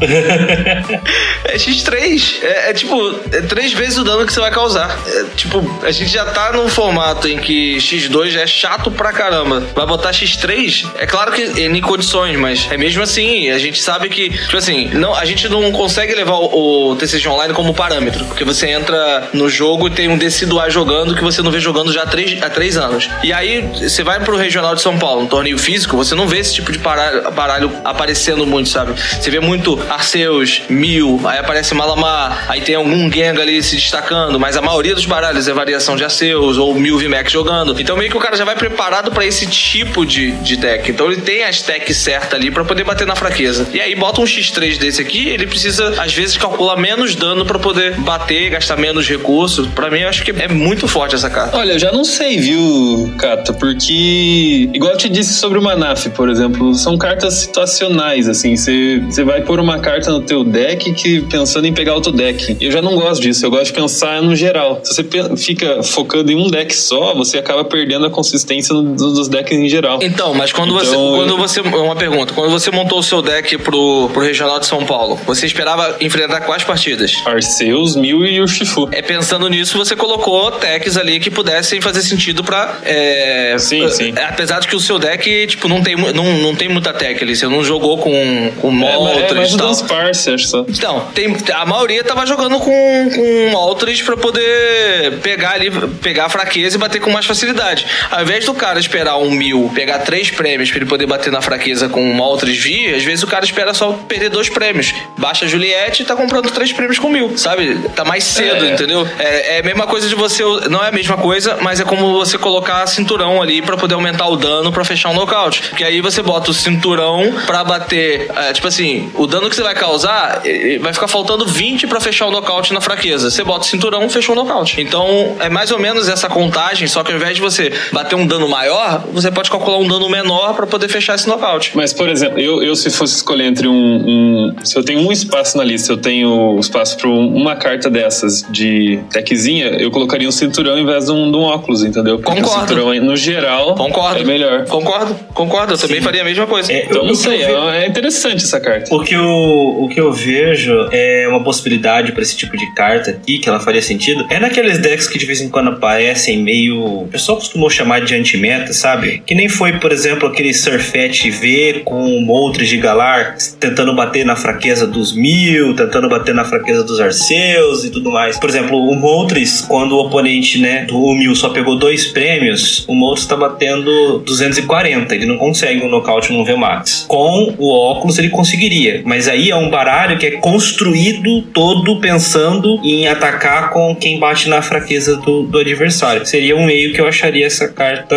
é X3. É, é tipo, é três vezes o dano que você vai causar. É, tipo, a gente já tá num formato em que X2 já é chato pra caramba. Vai botar X3? É claro que é em condições, mas é mesmo assim. A gente sabe que, tipo assim, não, a gente não consegue levar o, o TCG Online como parâmetro. Porque você entra no jogo e tem um Deciduar jogando que você não vê jogando já há três, há três anos. E aí, você vai pro Regional de São Paulo, um torneio físico, você não vê esse tipo de baralho, baralho aparecendo muito, sabe? Você vê muito Arceus, Mil, aí aparece Malamar, aí tem algum Gengar ali se destacando, mas a maioria dos baralhos é variação de Arceus ou Mil VMAX jogando. Então meio que o cara já vai preparado pra esse tipo de, de deck. Então ele tem as techs certas ali pra poder bater na fraqueza. E aí bota um X3 desse aqui, ele precisa às vezes calcular menos dano pra poder bater, gastar menos recurso. Pra mim eu acho que é muito forte essa carta. Olha, eu já não sei, viu, Kata? Porque, igual eu te disse sobre o Manaf, por exemplo, são cartas situacionais, assim. Você vai pôr uma carta no teu deck que pensando em pegar outro deck. Eu já não gosto disso, eu gosto de pensar no geral. Se você fica focando em um deck só, você acaba perdendo a consistência dos decks em geral. Então, mas quando você. Então, Quando eu- você. Uma pergunta. Quando você montou o seu deck pro, pro Regional de São Paulo, você esperava enfrentar quais partidas? Arceus, Mil e Urshifu. É pensando nisso, você colocou techs ali que pudessem fazer sentido pra. É, Sim, é, sim. Apesar de que o seu deck, tipo, não tem, não, não tem muita tech ali. Você não jogou com, com É, é Moltres mais e o tal. Dunsparce, acho só. Então, tem, a maioria tava jogando com, com Moltres pra poder pegar ali, pegar a fraqueza e bater com mais facilidade. Ao invés do cara esperar um mil, pegar três prêmios pra ele poder bater na fraqueza com Moltres V, às vezes o cara espera só perder dois prêmios. Baixa a Juliette e tá comprando três prêmios com mil, sabe? Tá mais cedo, É. entendeu? É, é a mesma coisa de você. Não é a mesma coisa, mas é como você colocar cinturão ali pra poder aumentar o dano pra fechar um nocaute. Que aí você bota o cinturão pra bater. é, tipo assim, o dano que você vai causar vai ficar faltando 20 pra fechar o nocaute na fraqueza. Você bota o cinturão, fechou o nocaute. Então é mais ou menos essa contagem, só que ao invés de você bater um dano maior, você pode calcular um dano menor pra poder fechar esse nocaute. Mas, por exemplo, eu, eu se fosse escolher entre um, um- Se eu tenho um espaço na lista, eu tenho espaço para uma carta dessas de techzinha, eu colocaria um cinturão em vez de um, de um óculos, entendeu? Porque Concordo. o cinturão, no geral, Concordo. é melhor. Concordo, concordo. Eu também faria a mesma coisa. É, Então, o não sei, eu é, é interessante essa carta. O que, eu, o que eu vejo é uma possibilidade pra esse tipo de carta aqui, que ela faria sentido, é naqueles decks que de vez em quando aparecem meio. O pessoal costumou chamar de anti-meta, sabe? Que nem foi, por exemplo, aquele Surfet V com Moltres de Galar tentando bater na fraqueza dos mil, tentando bater na fraqueza dos Arceus e tudo mais. Por exemplo, o Moltres, quando o oponente né, do mil só pegou dois prêmios, o Moltres tá batendo 240. Ele não consegue um nocaute no VMAX. Com o óculos ele conseguiria. Mas aí é um baralho que é construído todo pensando em atacar com quem bate na fraqueza do, do adversário. Seria um meio que eu acharia essa carta.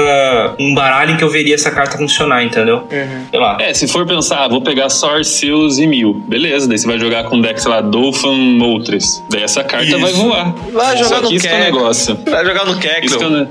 Um baralho em que eu veria essa carta funcionar, entendeu? Sei lá. É, se for pensar, ah, vou pegar só Arceus e Mil. Beleza, daí você vai jogar com um deck, sei lá, Dolphin Moltres. Daí essa carta Isso. vai voar. Vai jogar Só no que isso que é negócio. Vai jogar no é, Kekleon. ne-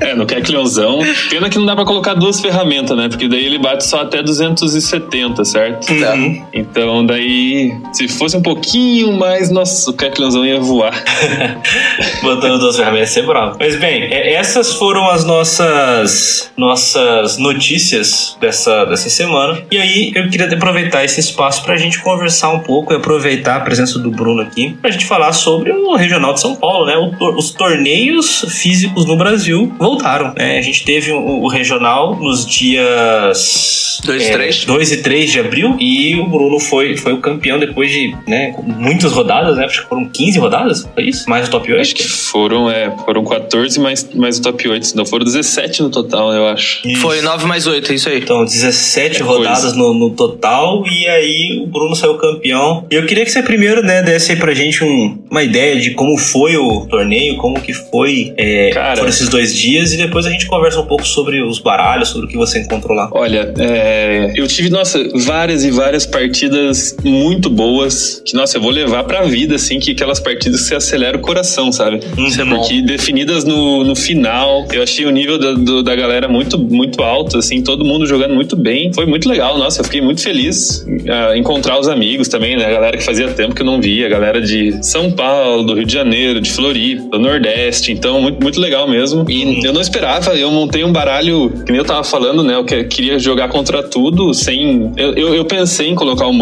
é, no Kekleonzão. Pena que não dá pra colocar duas ferramentas, né? Porque daí ele bate só até 270, certo? Uhum. Então daí, se fosse um pouquinho mais, nossa, o Kekleonzão ia voar. Botando duas ferramentas ia ser bravo. Mas bem, é- essas foram as nossas nossas notícias dessa, dessa semana. E aí eu queria aproveitar esse espaço pra gente conversar um pouco e aproveitar a presença do Bruno aqui pra gente falar sobre o Regional de São Paulo, né? Os torneios físicos no Brasil voltaram. né? A gente teve o, Regional nos dias Dois e é, três. 2 e 3 de abril e o Bruno foi, foi o campeão depois de né, muitas rodadas, né? Acho que foram 15 rodadas, foi isso? Mais o top 8? Acho que foram, é, foram 14 mais, mais o top 8. Não, foram 17 no total, eu acho. Foi 9 mais 8, é isso aí. Então, 17 É rodadas no, no total, e aí o Bruno saiu campeão. E eu queria que você primeiro, né, desse aí pra gente um- uma ideia de como foi o torneio, como que foi é, Cara. esses dois dias, e depois a gente conversa um pouco sobre os baralhos, sobre o que você encontrou lá. Olha, é, eu tive, nossa, várias e várias partidas muito boas, que, nossa, eu vou levar pra vida, assim, que aquelas partidas que você acelera o coração, sabe? Isso é bom. Porque definidas no, no final, eu achei o nível da, do- da galera muito, muito alto, assim, todo mundo jogando muito bem. Foi muito legal, nossa, eu fiquei muito feliz ah, encontrar os amigos também, né? A galera que fazia tempo que eu não via, a galera de São Paulo, do Rio de Janeiro, de Floripa, do Nordeste, então muito, muito legal mesmo. E eu não esperava, eu montei um baralho, que nem eu tava falando, né? Eu que- queria jogar contra tudo sem. Eu, eu, eu pensei em colocar o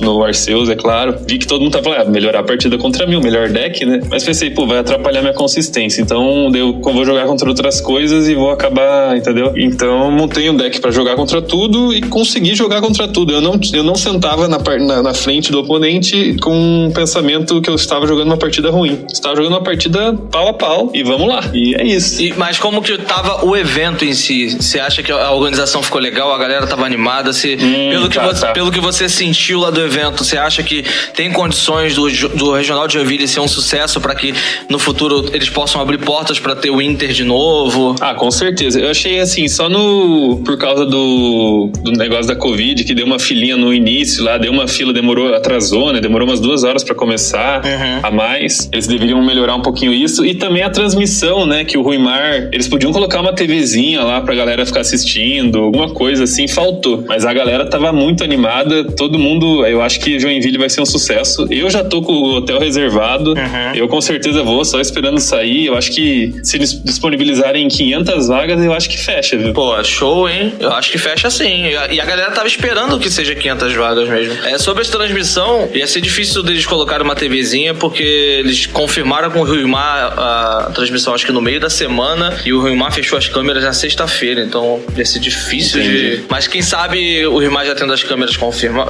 No Arceus, é claro. Vi que todo mundo tava falando, ah, melhorar a partida contra mim, o melhor deck, né? Mas pensei, pô, vai atrapalhar minha consistência. Então eu vou jogar contra outras coisas e vou acabar, entendeu? Então montei um deck pra jogar contra tudo e consegui jogar contra tudo. Eu não, eu não sentava na, na, na frente do oponente com um pensamento que eu estava jogando uma partida ruim. Estava jogando uma partida pau a pau e vamos lá. E é isso. E- mas como que tava o evento em si? Você acha que a organização ficou legal? A galera tava animada? Se, Hum, pelo, que tá, você, tá. pelo que você sentiu lá do evento, você acha que tem condições do, do Regional de Joinville ser um sucesso para que no futuro eles possam abrir portas para ter o Inter de novo? Ah, com certeza. Eu achei assim, só no. Por causa do, do negócio da Covid, que deu uma filinha no início lá, deu uma fila, demorou, atrasou, né? Demorou umas duas horas pra começar Uhum. a mais. Eles deveriam melhorar um pouquinho isso. E também a transmissão, né? Que o Ruimar. Eles podiam colocar uma TVzinha lá pra galera ficar assistindo, alguma coisa assim, faltou. Mas a galera tava muito animada. Todo mundo, eu acho que Joinville vai ser um sucesso. Eu já tô com o hotel reservado. Uhum. Eu com certeza vou, só esperando sair. Eu acho que se eles disponibilizarem 500 vagas, eu acho que fecha, viu? Pô, show, hein? Eu acho que fecha sim. E a galera tava esperando que seja 500 vagas mesmo. É, sobre essa transmissão, ia ser difícil deles colocarem uma TVzinha, porque eles confirmaram com o Ruimar a transmissão, acho que no meio da semana, e o Ruimar fechou as câmeras na sexta-feira, então ia ser difícil de. Mas quem sabe o Ruimar já tendo as câmeras confirma...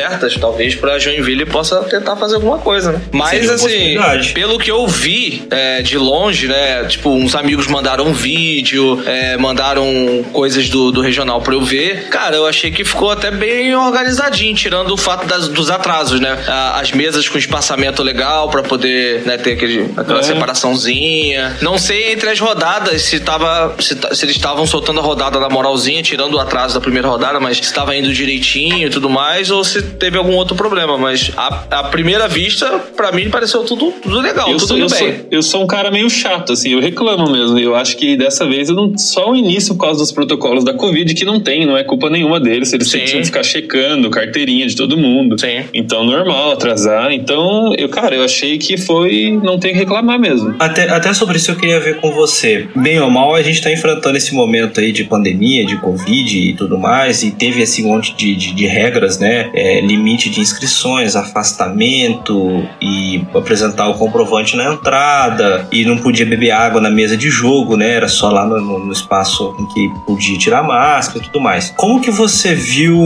certas, talvez pra Joinville possa tentar fazer alguma coisa, né? Mas assim, pelo que eu vi é, de longe, né? Tipo, uns amigos mandaram um vídeo, é, mandaram coisas do, do regional pra eu ver. Cara, eu achei que ficou até bem organizadinho, tirando o fato das- dos atrasos, né? As mesas com espaçamento legal pra poder né, ter aquele, aquela É. separaçãozinha. Não sei entre as rodadas se tava. Se, se eles estavam soltando a rodada na moralzinha, tirando o atraso da primeira rodada, mas se estava indo direitinho e tudo mais, ou se teve algum outro problema. Mas a, a primeira vista, pra mim, pareceu tudo, tudo legal, Eu tudo sou, eu, bem. sou, eu sou um cara meio chato, assim, eu reclamo mesmo. Eu acho que dessa vez eu não. Só o início por causa dos protocolos da Covid, que não tem, não é culpa nenhuma deles. Eles Sim. tinham que ficar checando carteirinha de todo mundo. Sim. Então, normal atrasar. Então, eu, cara, eu achei que foi. Não tem que reclamar mesmo. Até, até sobre isso eu queria ver com você. Bem ou mal, a gente tá enfrentando esse momento aí de pandemia, de Covid e tudo mais, e teve esse monte de, de, de regras, né? É, limite de inscrições, afastamento e apresentar o comprovante na entrada, e não podia beber água na mesa de jogo, né? Era só lá no, no- espaço em que podia tirar máscara e tudo mais. Como que você viu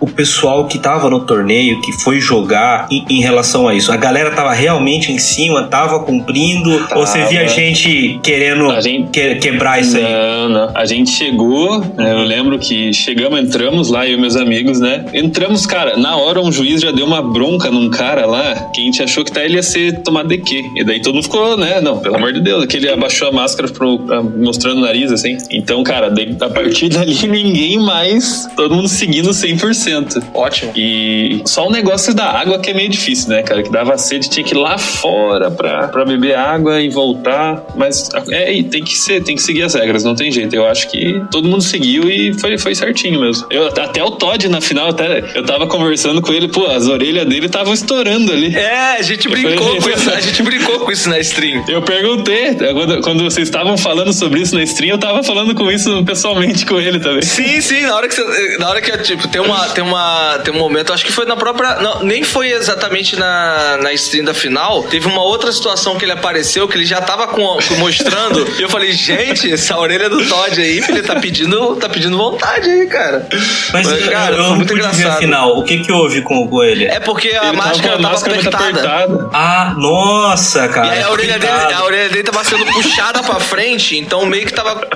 o pessoal que tava no torneio, que foi jogar em, em relação a isso? A galera tava realmente em cima, tava cumprindo, ou você via Tava. gente querendo gente- que- quebrar isso aí? Não, não. A gente chegou, né, eu lembro que chegamos, entramos lá, eu e meus amigos, né? Entramos, cara, na hora um juiz já deu uma bronca num cara lá que a gente achou que tá, ele ia ser tomado de quê? E daí todo mundo ficou, né? Não, pelo amor de Deus, que ele abaixou a máscara pro, pra- mostrando o nariz, assim. Então, cara, daí, a partir dali ninguém mais, todo mundo seguindo 100%. Ótimo. E só o negócio da água que é meio difícil, né, cara? Que dava sede, tinha que ir lá fora pra, pra beber água e voltar. Mas é, tem que ser, tem que seguir as regras, não tem jeito. Eu acho que todo mundo seguiu e foi, foi certinho mesmo. Eu, até o Todd na final, até eu tava conversando com ele, pô, as orelhas dele estavam estourando ali. É, a gente brincou falei- com isso. A gente brincou com isso na stream. Eu perguntei, quando, quando vocês estavam falando sobre isso na stream, eu tava falando com isso pessoalmente com ele também. Sim, sim, na hora que você, na hora que tipo tem uma tem uma tem um momento, acho que foi na própria, não, nem foi exatamente na na stream da final, teve uma outra situação que ele apareceu que ele já tava com, com- mostrando, e eu falei, gente, essa orelha do Todd aí, filho, tá pedindo, tá pedindo vontade aí, cara. Mas, cara, eu foi não muito pude ver a engraçado. final. O que que houve com, com ele? É porque a Ele máscara tava tava máscara apertada. apertada. Ah, nossa, cara. E aí a orelha, dele, a orelha dele tava sendo puxada pra frente, então meio que tava.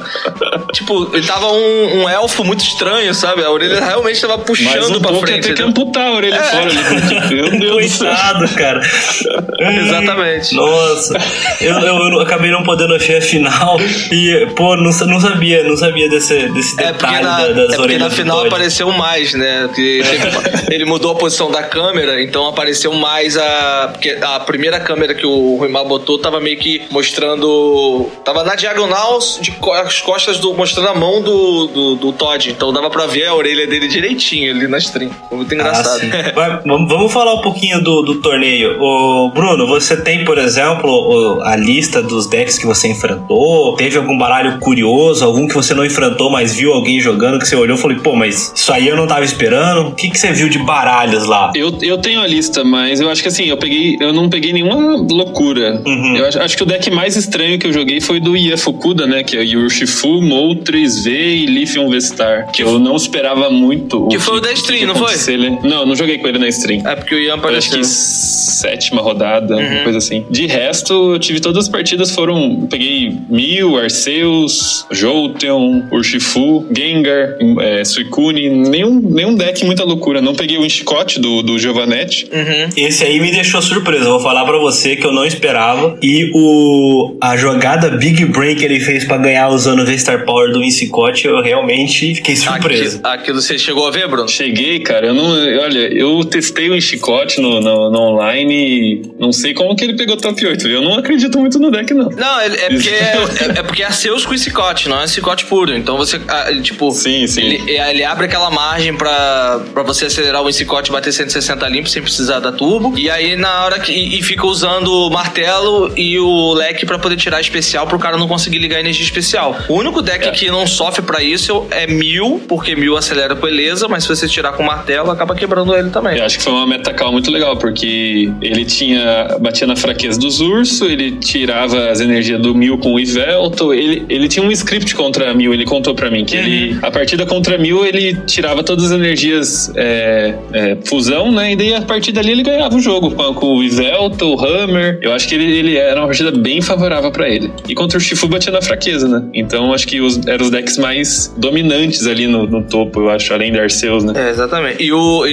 Tipo, ele tava um, um elfo muito estranho, sabe? A orelha realmente tava Mas puxando um pra pouco ia frente. ter que amputar a orelha fora ali. porque, Meu Deus. Coitado, cara. Exatamente. Nossa, eu, eu, eu acabei não podendo ver a final e, pô, não, não sabia, não sabia desse, desse É porque, detalhe na, da- das é porque orelhas na do final apareceu mais, né? Porque teve- ele mudou a posição da câmera, então apareceu mais a. Porque a primeira câmera que o Ruimar botou tava meio que mostrando. Tava na diagonal de co- as costas do. mostrando a mão do, do, do Todd. Então dava pra ver a orelha dele direitinho ali na stream. Foi muito Ah, engraçado. Vai, vamos, falar um pouquinho do, do torneio. Ô, Bruno, você tem, por exemplo, o- a lista dos decks que você enfrentou? Teve algum baralho curioso, algum que você não enfrentou, mas viu alguém jogando que você olhou e falou, pô, mas isso aí eu não tava esperando? O que, que você viu de baralhos lá? Eu, eu tenho a lista, mas eu acho que assim, eu peguei. Eu não peguei nenhuma loucura. Uhum. Eu acho, acho que o deck mais estranho que eu joguei foi do Ia Fukuda, né? Que é o Yurshifu, Moltres V e Lithium Vestar. Que eu não esperava muito. Que foi o da stream, não foi? acontecer ali. Não, não joguei com ele na stream. É porque o Ian Foi, acho apareceu. que sétima rodada, Uhum. uma coisa assim. De resto, eu tive todas as partidas foram. Peguei Mil, Arceus, Jolteon, Urshifu, Gengar, é, Suicune. Nenhum, nenhum deck muita loucura. Não peguei o Enchicote do, do Giovanetti. Uhum. Esse aí me deixou surpreso. Eu vou falar pra você que eu não esperava. E o a jogada Big Brain que ele fez pra ganhar usando o V-Star Power do Incicote, eu realmente fiquei surpreso. Aquilo, aquilo você chegou a ver, Bruno? Cheguei, cara, eu não. Olha, eu testei o Enchicote no, no, no online e não sei como que ele pegou top 8. Eu não acredito muito no deck, não. Não, ele- é porque é, é porque é Arceus com Cicote, não é Cicote puro. Então você, ah, tipo, Sim, sim. Ele, ele abre aquela margem pra você acelerar o Insicote e bater 160 limpo sem precisar da turbo. E aí na hora que. E, e fica usando o martelo e o leque pra poder tirar especial pro cara não conseguir ligar energia especial. O único deck É. que não sofre pra isso é mil, porque mil acelera com beleza, mas se você tirar com martelo, acaba quebrando ele também. Eu acho que foi uma metacal muito legal, porque ele tinha. batia na fraqueza dos ursos, ele tirava as energias do Mil com o Ivelto, ele, ele tinha um script contra Mil, ele contou pra mim, que ele. A partida contra Mil, ele tirava todas as energias é, é, fusão, né? E daí a partir dali ele ganhava o jogo com, com o Ivelto, o Hammer. Eu acho que ele, ele era uma partida bem favorável pra ele. E contra o Shifu batia na fraqueza, né? Então acho que os, eram os decks mais dominantes ali no, no topo, eu acho, além da Arceus, né? É, exatamente. E o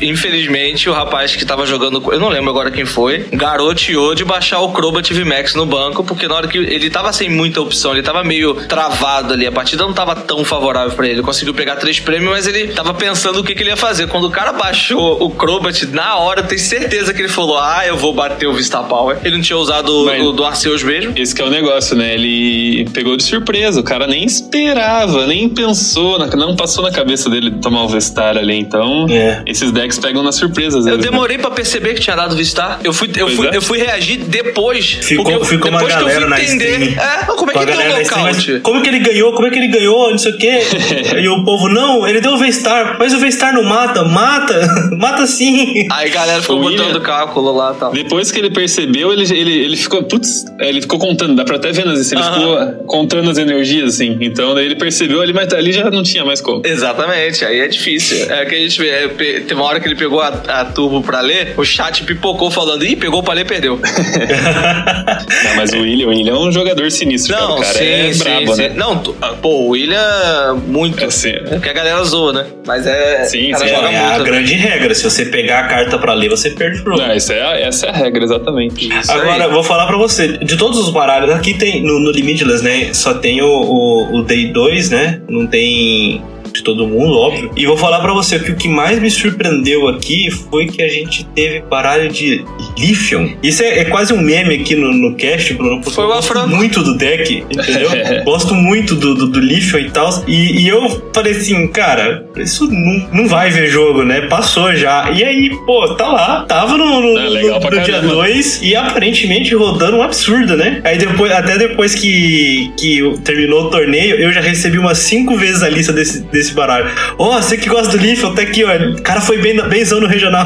infelizmente o rapaz que tava jogando, eu não lembro agora quem foi, garoteou de baixar o Crobat VMAX no banco, porque na hora que ele tava sem muita opção, ele tava meio travado ali, a partida não tava tão favorável pra ele. Ele conseguiu pegar três prêmios, mas ele tava pensando o que, que ele ia fazer. Quando o cara baixou o Crobat, na hora, eu tenho certeza que ele falou: "Ah, eu vou bater o Vista Power". Ele não tinha usado Mas- o do Arceus mesmo. Esse que é o negócio, né? Ele pegou de surpresa, o cara nem esperava, nem pensou, não passou na cabeça dele tomar o Vestar ali, então É. esses decks pegam na surpresa Eu né? demorei pra perceber que tinha dado Vistar. Eu fui, eu Pois fui, é. eu fui reagir depois. Ficou, porque ficou uma depois que eu galera fui na entender. É, como é que a deu galera nocaute? Como que ele ganhou? Como é que ele ganhou? Não sei o quê. e o povo, não, ele deu o V-Star, mas o V-Star não mata. Mata, mata sim. Aí a galera ficou O William- botando cálculo lá e tal. Depois que ele percebeu, ele, ele, ele ficou, putz, é, ele ficou contando, dá pra até ver nas ele Aham. ficou contando as energias, assim. Então daí ele percebeu ali, mas ali já não tinha mais como. Exatamente, aí é difícil. É que a gente vê, é, teve uma hora que ele pegou a, a turbo pra ler, o chat pipocou falando, ih, pegou pra ler, perdeu. Não, mas o William, o William é um jogador sinistro, cara. Não, o cara sim, é sim, brabo, sim. né? Não, ah, pô, o William, muito. É, sim. É que a galera zoa, né? Mas é. Sim, sim, joga É a muito. né? grande regra. Se você pegar a carta pra ler, você perde o jogo. Não, essa é, a, essa é a regra, exatamente. Isso Agora, aí. vou falar pra você, de todos os baralhos, aqui tem, no, no Limitless, né, só tem o, o, o Day 2, né, não tem todo mundo, óbvio. E vou falar pra você que o que mais me surpreendeu aqui foi que a gente teve baralho de Lithium. Isso é, é quase um meme aqui no, no cast, Bruno, porque Foi eu gosto muito do deck, entendeu? gosto muito do, do, do Lithium e tal. E, e eu falei assim, cara, isso não, não vai ver jogo, né? Passou já. E aí, pô, tá lá, tava no, no, É, no- no dia caramba. 2 e aparentemente rodando um absurdo, né? Aí depois, até depois que, que terminou o torneio, eu já recebi umas cinco vezes a lista desse, desse baralho. Ó, você que gosta do Leaf, tá aqui, ó. O cara foi bem, benzão no regional.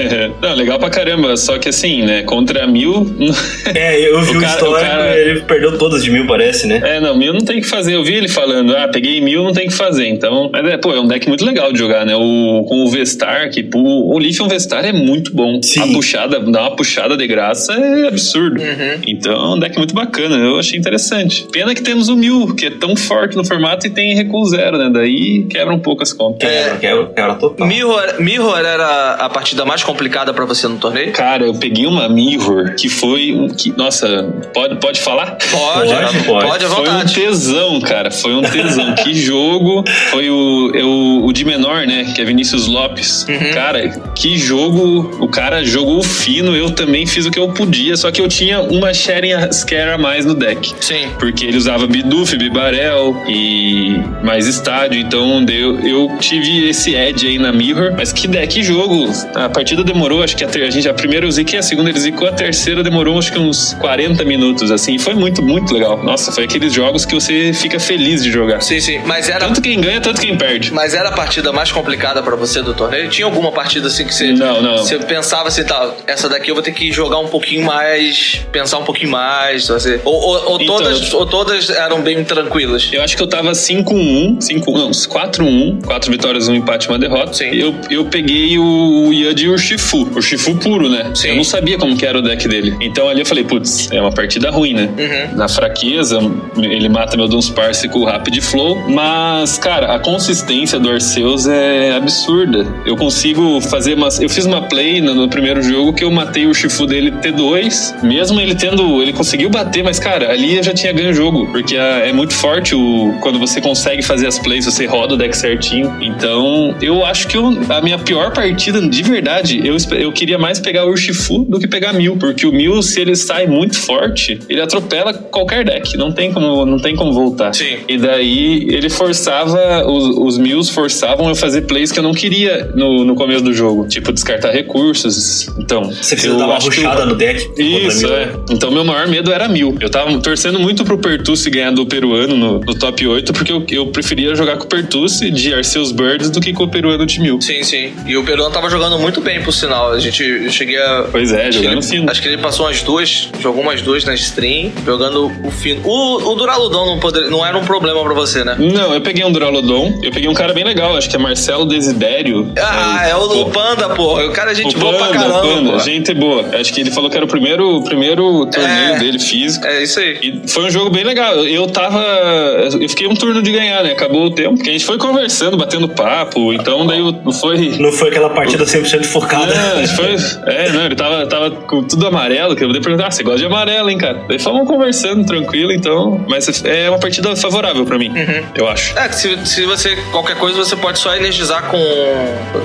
Não, legal pra caramba. Só que assim, né? Contra mil. é, eu vi O o, cara- histórico, o cara- ele perdeu todas de mil, parece, né? É, não, mil não tem o que fazer. Eu vi ele falando, ah, peguei mil, não tem o que fazer. Então, mas é, pô, é um deck muito legal de jogar, né? O, com o Vestar, que pô, o Lithium Vestar é muito bom. Sim. A puxada, dar uma puxada de graça é absurdo. Então, é um deck muito bacana. Eu achei interessante. Pena que temos o mil, que é tão forte no formato e tem recuo zero, né? Daí quebra um pouco as contas. Quebra, quebra, quebra total. Mirror, Mirror era a partida mais complicada pra você no torneio? Cara, eu peguei uma Mirror que foi. um- Que, nossa, pode, pode falar? Pode, Pode, pode. pode à Foi um tesão, cara. Foi um tesão. que jogo. Foi o, é o, o de menor, né? Que é Vinícius Lopes. Uhum. Cara, que jogo. O cara jogou fino. Eu também fiz o que eu podia. Só que eu tinha uma Sharing Scare a mais no deck. Sim. Porque ele usava Bidoof, Bibarel e mais estádio. Então deu, eu tive esse edge aí na Mirror. Mas que deck, que jogo. A partida demorou, acho que a, a gente a primeira eu ziquei, a segunda ele zicou, a terceira demorou acho que uns 40 minutos, assim. Foi muito, muito legal. Nossa, foi aqueles jogos que você fica feliz de jogar. Sim, sim. Mas era, Tanto quem ganha, tanto quem perde. mas era a partida mais complicada pra você do torneio? Tinha alguma partida assim que você. Não, não. Você pensava assim, tá, essa daqui eu vou ter que jogar um pouquinho mais, pensar um pouquinho mais. Você, ou, ou, ou Então, todas, ou todas eram bem tranquilas? Eu acho que eu tava 5-1, 5, não, 4-1, 4 vitórias, um empate, uma derrota. Sim. Eu, eu peguei o Yud e o Shifu, o Shifu puro, né? Sim. Eu não sabia como que era o deck dele. Então ali eu falei, putz, é uma partida ruim, né? Uhum. Na fraqueza, ele mata meu Dunsparce com o Rapid Flow, mas, cara, a consistência do Arceus é absurda. Eu consigo fazer umas... Eu fiz uma play no, no primeiro jogo que eu matei o Shifu dele T2, mesmo ele tendo... Ele conseguiu bater, mas, cara, ali eu já tinha ganho o jogo, porque a- é muito forte o, quando você consegue fazer as plays, você roda do deck certinho. Então, eu acho que eu, a minha pior partida, de verdade, eu, eu queria mais pegar o Urshifu do que pegar Mil, porque o Mil, se ele sai muito forte, ele atropela qualquer deck, não tem como, não tem como voltar. Sim. E daí ele forçava, os, os Mills forçavam eu fazer plays que eu não queria no, no começo do jogo, tipo descartar recursos. Então, Você precisa dar uma ruxada no deck. isso, é. mil. Então meu maior medo era mil. Eu tava torcendo muito pro Pertusse ganhar do peruano no, no top 8, porque eu, eu preferia jogar com o De Arceus Birds do que com o peruano de mil. Sim, sim. E o Peruano tava jogando muito bem, por sinal. A gente eu cheguei a. Pois é, jogando fino. Acho que ele passou umas duas, jogou umas duas na stream, jogando o fino. O, o Duraludon não, poder, não era um problema pra você, né? Não, eu peguei um Duraludon, eu peguei um cara bem legal, acho que é Marcelo Desidério. Ah, é o, o Panda, porra. O cara é gente O boa pra Panda, caramba. o Panda, porra. gente boa. Acho que ele falou que era o primeiro, o primeiro torneio É. dele físico. É isso aí. E foi um jogo bem legal. Eu- Eu tava. Eu fiquei um turno de ganhar, né? Acabou o tempo. Porque a gente foi conversando, batendo papo. Então daí o- foi. Não foi aquela partida 100% focada. Não, gente foi. É, não, ele tava, tava com tudo amarelo, que eu podia perguntar, ah, você gosta de amarelo, hein, cara? Daí fomos conversando, tranquilo, então. Mas é uma partida favorável pra mim, Uhum. eu acho. É, que se, se você. Qualquer coisa, você pode só energizar com.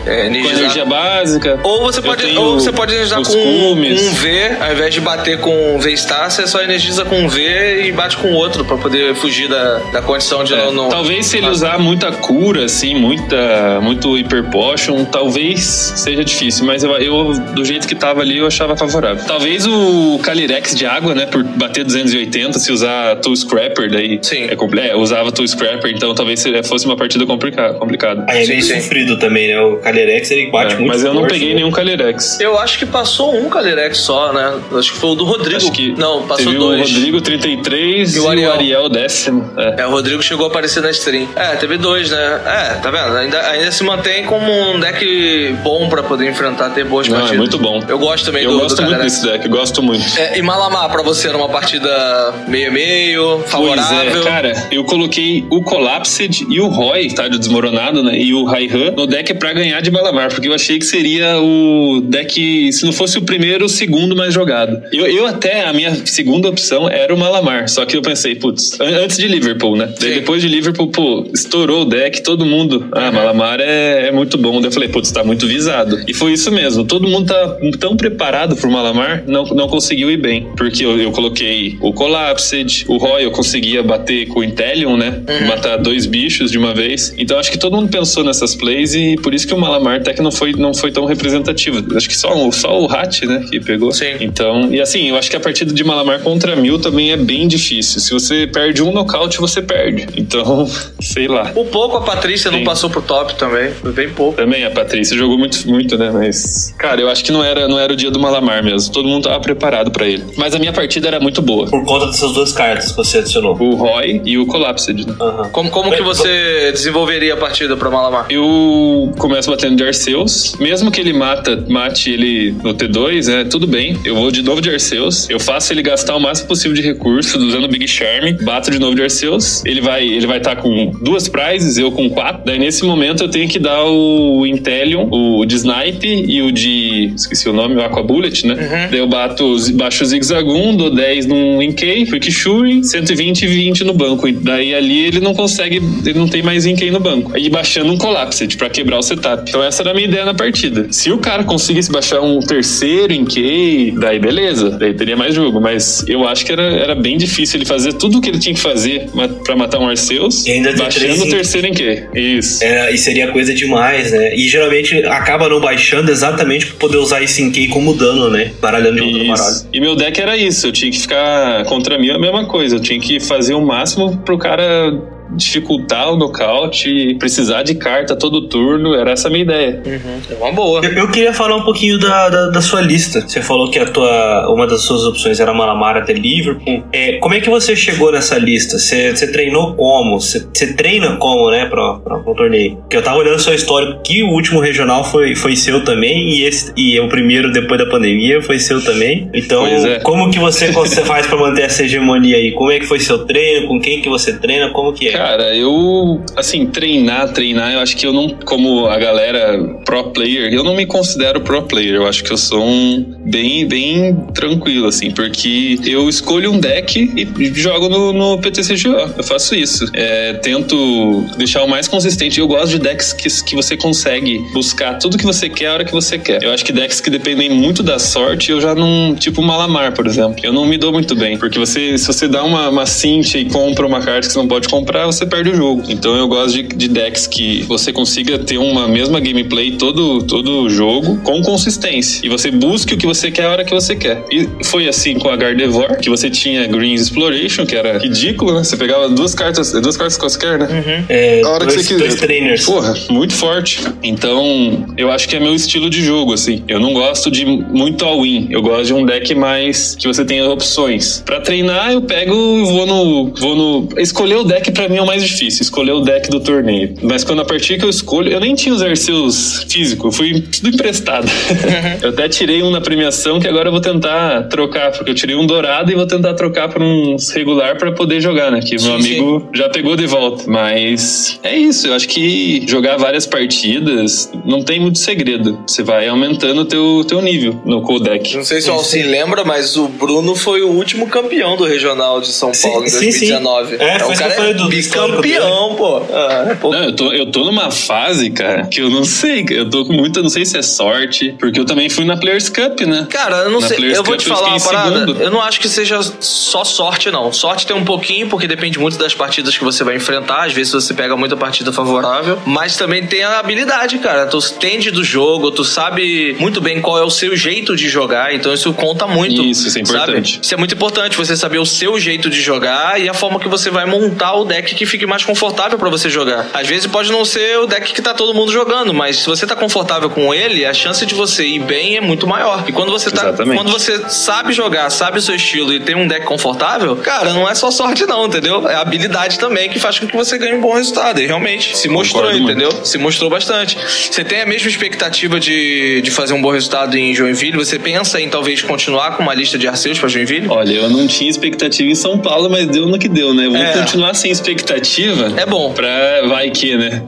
É, Com energizar. energia básica. Ou você pode, ou você pode energizar com um, cumes. um V, ao invés de bater com um V-Star, você só energiza com um V e bate com o outro pra poder fugir da, da condição de É, não, não- Talvez se ele usar muita cura, assim, muita, muito Hyper Potion, talvez seja difícil, mas eu, eu, do jeito que tava ali, eu achava favorável. Talvez o Calyrex de água, né, por bater 280, se usar Tool Scrapper, daí Sim. é, compl- é, usava Tool Scrapper, então talvez seria- fosse uma partida complica- complicada. Aí é Sim, sim. sofrido também, né? O Calyrex ele bate É, muito mas eu não peguei né? nenhum Calyrex. Eu acho que passou um Calyrex só, né? Acho que foi o do Rodrigo. Acho que não, passou teve dois. o Rodrigo 33 E e o o Ariel. Ariel, décimo. É. É, o Rodrigo chegou a aparecer na stream. É, teve dois, né? É, tá vendo? Ainda, ainda se mantém como um deck bom pra poder enfrentar, ter boas Não, é partidas. muito bom. Eu gosto também Eu do, gosto do muito desse deck, gosto muito. É, e Malamar, pra você era uma partida meio-meio, favorável. Pois é, cara, eu coloquei o Collapsed e o Roy, estádio desmoronado, né? E o Raihan no deck pra ganhar de Malamar, porque eu achei que seria o deck, se não fosse o primeiro, o segundo mais jogado. Eu, eu até, a minha segunda opção era o Malamar, só que eu pensei, putz, an- antes de Liverpool, né? Daí depois de Liverpool, pô, estourou o deck, todo mundo, ah, Malamar é, é muito bom. Daí eu falei, putz, tá muito visado. E foi isso mesmo, todo mundo tá tão preparado pro Malamar, não, não conseguiu ir bem, porque eu, eu coloquei o Collapsed, o Roy eu conseguia bater com o Intellion, né? Matar dois bichos de uma vez. Então acho que todo mundo pensou nessas plays e por isso que o Malamar até que não foi, não foi tão representativo. Acho que só, o- só o Hat, né, que pegou. Sim. Então, e assim, eu acho que a partida de Malamar contra Mil também é bem difícil. Se você perde um nocaute, você perde. Então, sei lá. Por pouco a Patrícia não Sim. passou pro top também. Foi bem pouco. Também a Patrícia jogou muito, muito, né? Mas, cara, eu acho que não era, não era o dia do Malamar mesmo. Todo mundo tava preparado pra ele. Mas a minha partida era muito boa. Por conta dessas duas cartas que você adicionou. O Roy e o Collapsed. né? Aham. Como, como que você desenvolveria a partida pra Malamar? Eu começo batendo de Arceus. Mesmo que ele mata, mate ele no T2, né? Tudo bem. Eu vou de novo de Arceus. Eu faço ele gastar o máximo possível de recursos usando o Big Charm. Bato de novo de Arceus. Ele vai ele vai estar com duas prizes, eu com quatro. Daí nesse momento eu tenho que dar o Intellion, o de Snipe e o de. Esqueci o nome, o Aqua Bullet, né? Daí eu bato, baixo o Zigzagoon, dou 10 num Inkei, Quick Shuri, 120 e 20 no banco. E Daí ali ele não consegue, ele não tem mais Inkei no banco. Aí baixando um Collapsed pra quebrar o setup. Então essa era a minha ideia na partida. Se o cara conseguisse baixar um terceiro Inkei, daí beleza, daí teria mais jogo. Mas eu acho que era, era bem difícil ele fazer tudo o que ele tinha que fazer pra matar um Arceus, E baixando o Inkei. Terceiro Inkei. Isso. É, e seria coisa demais, né? E geralmente acaba não baixando exatamente pra poder usar esse Inkei como dano, né? Baralhando de outro baralho. Isso. E meu deck era isso, eu tinha que ficar contra mim a mesma coisa, eu tinha que fazer o máximo pro cara dificultar o nocaute e precisar de carta todo turno, era essa a minha ideia. É uma boa. Eu, eu queria falar um pouquinho da, da, da sua lista. Você falou que a tua, uma das suas opções era Malamar até Liverpool. É, como é que você chegou nessa lista? Você, você treinou como? Você, você treina como, né, pra, pra, pra um torneio? Porque eu tava olhando seu histórico que o último regional foi, foi seu também e, esse, e o primeiro depois da pandemia foi seu também. Então, é. como que você, você faz pra manter essa hegemonia aí? Como é que foi seu treino? Com quem que você treina? Como que é? Cara, eu, assim, treinar, treinar, eu acho que eu não, como a galera pro player, eu não me considero pro player. Eu acho que eu sou um bem, bem tranquilo, assim, porque eu escolho um deck e jogo no, no PTCGO. Eu faço isso. É, tento deixar o mais consistente. Eu gosto de decks que, que você consegue buscar tudo que você quer a hora que você quer. Eu acho que decks que dependem muito da sorte, eu já não. Tipo Malamar, por exemplo. Eu não me dou muito bem, porque você, se você dá uma, uma cincha e compra uma carta que você não pode comprar, você perde o jogo. Então eu gosto de, de decks que você consiga ter uma mesma gameplay todo, todo jogo com consistência. E você busque o que você quer a hora que você quer. E foi assim com a Gardevoir, que você tinha Green's Exploration, que era ridículo, né? Você pegava duas cartas, duas cartas quaisquer, né? Uhum. É, a hora dois, que você dois quiser. trainers. Porra, muito forte. Então, eu acho que é meu estilo de jogo, assim. Eu não gosto de muito all-in. Eu gosto de um deck mais que você tenha opções. Pra treinar, eu pego e vou no, vou no. Escolher o deck pra mim é o mais difícil. Escolher o deck do torneio. Mas quando a partir que eu escolho, eu nem tinha os Arceus físico, fui tudo emprestado. eu até tirei um na premiação que agora eu vou tentar trocar, porque eu tirei um dourado e vou tentar trocar por um regular pra poder jogar, né? Que meu Sim, amigo já pegou de volta. Mas é isso, eu acho que jogar várias partidas não tem muito segredo. Você vai aumentando o teu, teu nível no codec. Não sei se o Alcim lembra, mas o Bruno foi o último campeão do Regional de São Sim, Paulo em sim, sim. 2019. É, foi o cara que eu falei é do- bicampeão, pô. Ah, pô. Não, eu tô, eu tô numa fase, cara, que eu não sei. Eu tô com muita, não sei se é sorte, porque eu também fui na Players Cup, né? Cara, eu não Na sei. Players Eu vou Cup te falar uma parada. segundo. Eu não acho que seja só sorte, não. Sorte tem um pouquinho, porque depende muito das partidas que você vai enfrentar. Às vezes você pega muita partida favorável. Mas também tem a habilidade, cara. Tu entende do jogo, tu sabe muito bem qual é o seu jeito de jogar. Então isso conta muito. Isso, isso é sabe? importante. Isso é muito importante, você saber o seu jeito de jogar e a forma que você vai montar o deck que fique mais confortável pra você jogar. Às vezes pode não ser o deck que tá todo mundo jogando, mas se você tá confortável com ele, a chance de você ir bem é muito maior. E quando você tá, Exatamente. quando você sabe jogar, sabe o seu estilo e tem um deck confortável, cara, não é só sorte não, entendeu? É habilidade também que faz com que você ganhe um bom resultado. E realmente se mostrou, Concordo entendeu? Se mostrou bastante. Você tem a mesma expectativa de, de fazer um bom resultado em Joinville? Você pensa em talvez continuar com uma lista de Arceus pra Joinville? Olha, eu não tinha expectativa em São Paulo, mas deu no que deu, né? Vou É. continuar sem expectativa. É bom. Pra vai que, né?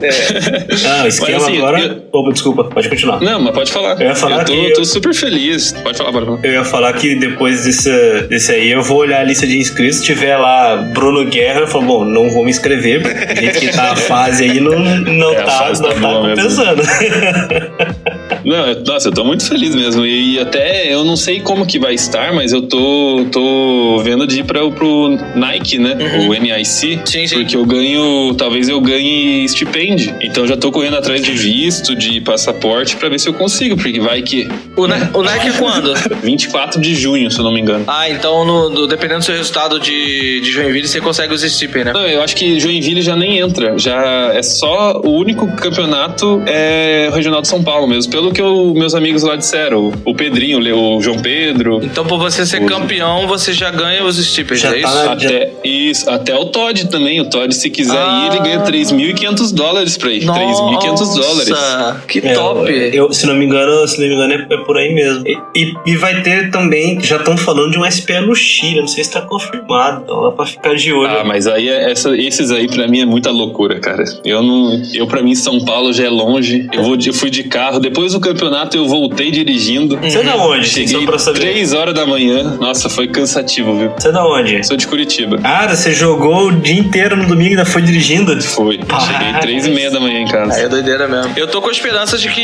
Ah, o esquema Mas, assim, agora. eu- Opa, desculpa, pode continuar. Não, mas pode falar. Eu ia falar tô, que- tô super feliz. Pode falar, pode falar. Eu ia falar que depois desse, desse aí eu vou olhar a lista de inscritos. Se tiver lá Bruno Guerra, eu falo, bom, não vou me inscrever, porque que tá a fase aí não, não É, tá, fase não tá tá compensando. Não, nossa, eu tô muito feliz mesmo. E até eu não sei como que vai estar, mas eu tô, tô vendo de ir pra, pro Nike, né? O NIC. Uhum. Sim, sim. Porque eu ganho, talvez eu ganhe estipend. Então já tô correndo atrás de visto, de passaporte, pra ver se eu consigo, porque vai que. O, Ne- o Nike é quando? 24 de junho, se eu não me engano. Ah, então no- do- dependendo do seu resultado de, de Joinville, você consegue os stipend, né? Não, eu acho que Joinville já nem entra. Já é só o único campeonato é o Regional de São Paulo mesmo. Pelo que o- meus amigos lá disseram. O Pedrinho, o João Pedro. Então, por você ser Hoje. campeão, você já ganha os stipends, Já é tá isso? na- Até, isso, até o Todd também. O Todd, se quiser Ah. ir, ele ganha 3.500 dólares pra ir. 3.500 dólares. Nossa, que É, top. Eu, se não me engano, se não me engano, é, é por aí mesmo. E, e- e vai ter também, já estão falando de um SPA no Chile, não sei se tá confirmado, então dá pra ficar de olho. Ah, mas aí é- essa, esses aí pra mim é muita loucura, cara. Eu não, eu para mim São Paulo já é longe. Eu vou, eu fui de carro. Depois do campeonato eu voltei dirigindo. Você é da onde? Cheguei Só pra saber. 3 horas da manhã. Nossa, foi cansativo, viu? Você é da onde? Sou de Curitiba. Cara, você jogou o dia inteiro no domingo e ainda foi dirigindo? Foi. Cheguei três e meia da manhã em casa. Aí é doideira mesmo. Eu tô com a esperança de que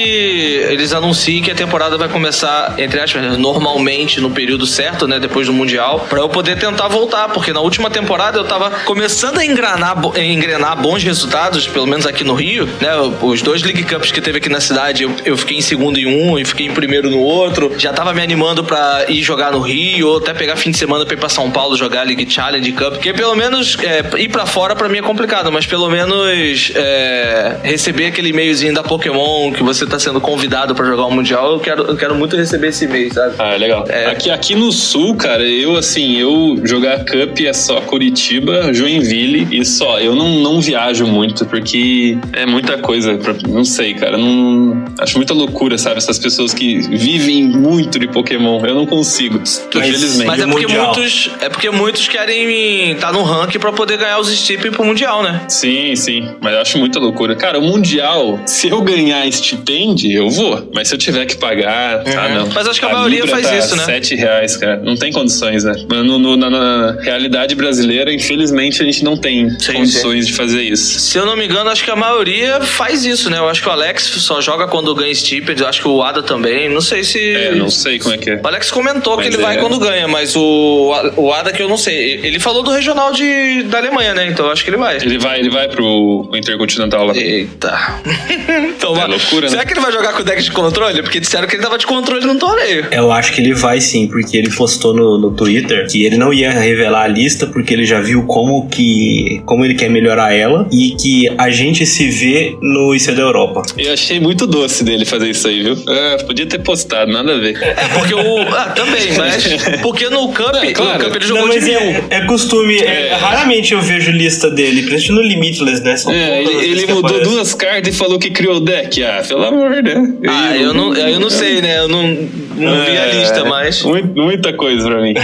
eles anunciem que a temporada vai começar, entre aspas, normalmente no período certo, né? Depois do Mundial, pra eu poder tentar voltar. Porque na última temporada eu tava começando a engrenar, bo- engrenar bons resultados, pelo menos aqui no Rio, né? Os dois League Cups que teve aqui na cidade, eu, eu fiquei em segundo em um e fiquei em primeiro no outro. Já tava me animando pra ir jogar no Rio, ou até pegar fim de semana pra ir pra São Paulo jogar League Challenge Cup. Porque pelo menos é, ir pra fora pra mim é complicado, mas pelo menos é, receber aquele e-mailzinho da Pokémon que você tá sendo convidado pra jogar o Mundial, eu quero, eu quero muito receber esse e-mail, sabe? Ah, é legal. É. Aqui, aqui no sul, cara, eu assim, eu jogar Cup é só Curitiba, Joinville e só. Eu não, não viajo muito, porque é muita coisa. Pra, não sei, cara. Não, acho muita loucura loucura, sabe? Essas pessoas que vivem muito de Pokémon. Eu não consigo. Infelizmente. Mas é E o porque, Mundial? muitos, é porque muitos querem estar no ranking pra poder ganhar os Steep pro Mundial, né? Sim, sim. Mas eu acho muita loucura. Cara, o Mundial, se eu ganhar stipend, eu vou. Mas se eu tiver que pagar, ah, não. Mas acho que a maioria Libra faz tá isso, né? Sete reais, cara. Não tem condições, né? No- no- na, na realidade brasileira, infelizmente, a gente não tem Sim, condições de fazer isso. Se eu não me engano, acho que a maioria faz isso, né? Eu acho que o Alex só joga quando ganha Stipend, eu acho que o Ada também. Não sei se. É, não sei como é que é. O Alex comentou Mas que ele vai é. quando ganha, mas o, o Ada que eu não sei. Ele falou do regional de, da Alemanha, né? Então eu acho que ele vai. Ele vai, ele vai pro Intercontinental lá. Eita. então, É loucura, né? Será que ele vai jogar com o deck de controle? Porque disseram que ele tava de controle no torneio. Eu acho que ele vai sim, porque ele postou no, no Twitter que ele não ia revelar a lista porque ele já viu como que como ele quer melhorar ela e que a gente se vê no IC da Europa. Eu achei muito doce dele fazer isso aí, viu? É, podia ter postado, nada a ver. É, porque o. Ah, também, mas. Porque no Cup, É, claro. no Cup ele jogou Não, mas é, é costume, é, raramente eu vejo lista dele, principalmente no Limitless, né? São É, ele, ele mudou aparece. duas cartas e falou que criou o deck. Ah, pelo amor, né? Ah, eu não, eu não sei, né? Eu não, não vi a É, lista, mas. mui- Muita coisa pra mim.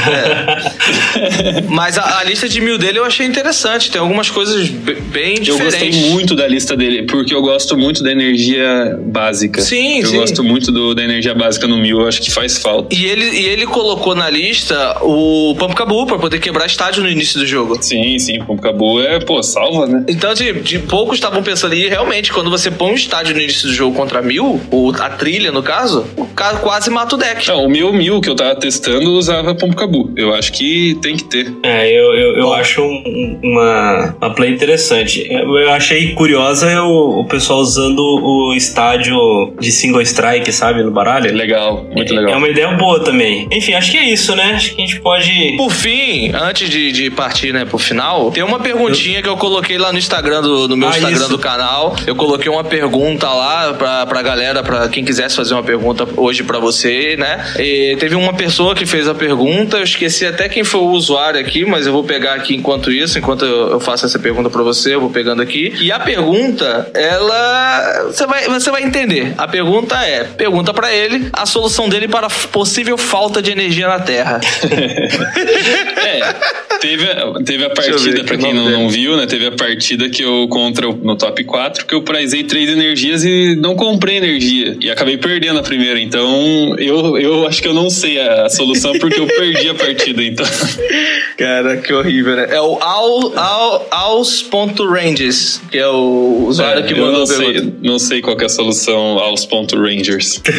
Mas a, a lista de mil dele eu achei interessante. Tem algumas coisas be- bem Eu diferentes. gostei muito da lista dele, porque eu gosto muito da energia básica. Sim, eu sim. gosto muito do- da energia básica no mil, eu acho que faz falta. E ele, e ele colocou na lista o Pumpkabu pra poder quebrar estádio no início do jogo. Sim, sim, o Cabu é, pô, salva, né? Então, de, de poucos estavam pensando, e realmente, quando você põe um estádio no início do jogo contra mil, ou a trilha no caso, o cara quase mata o deck. Não, o meu mil que eu tava testando usava Pomcabu. Eu acho que tem que ter. É, eu, eu, eu acho um- uma, uma play interessante. Eu, eu achei curiosa é o, o pessoal usando o estádio de single strike, sabe, no baralho. Legal, muito É legal. uma ideia boa também. Enfim, acho que é isso, né? Acho que a gente pode. Por fim, antes de, de partir, né, pro final, tem uma perguntinha que eu coloquei lá no Instagram do no meu Ah, Instagram isso. do canal. Eu coloquei uma pergunta lá pra, pra galera, pra quem quisesse fazer uma pergunta hoje pra você, né? E teve uma pessoa que fez a pergunta, eu esqueci até quem foi o usuário aqui, mas eu vou pegar aqui enquanto isso, enquanto eu, eu faço essa pergunta pra você, eu vou pegando aqui. E a pergunta, ela você vai você vai entender. A pergunta é: pergunta pra ele a solução dele para a possível falta de energia na Terra. É, teve, a- teve a eu partida, o quem não, não viu, né? Teve a partida que eu contra no top 4, que eu prizei três energias e não comprei energia. E acabei perdendo a primeira. Então, eu, eu acho que eu não sei a solução porque eu perdi a partida. Então, Cara, que horrível, né? É o Al, Al, Aus.ranges, que é o usuário é, que eu mandou não a pergunta. sei, não sei qual que é a solução aos ponto Rangers.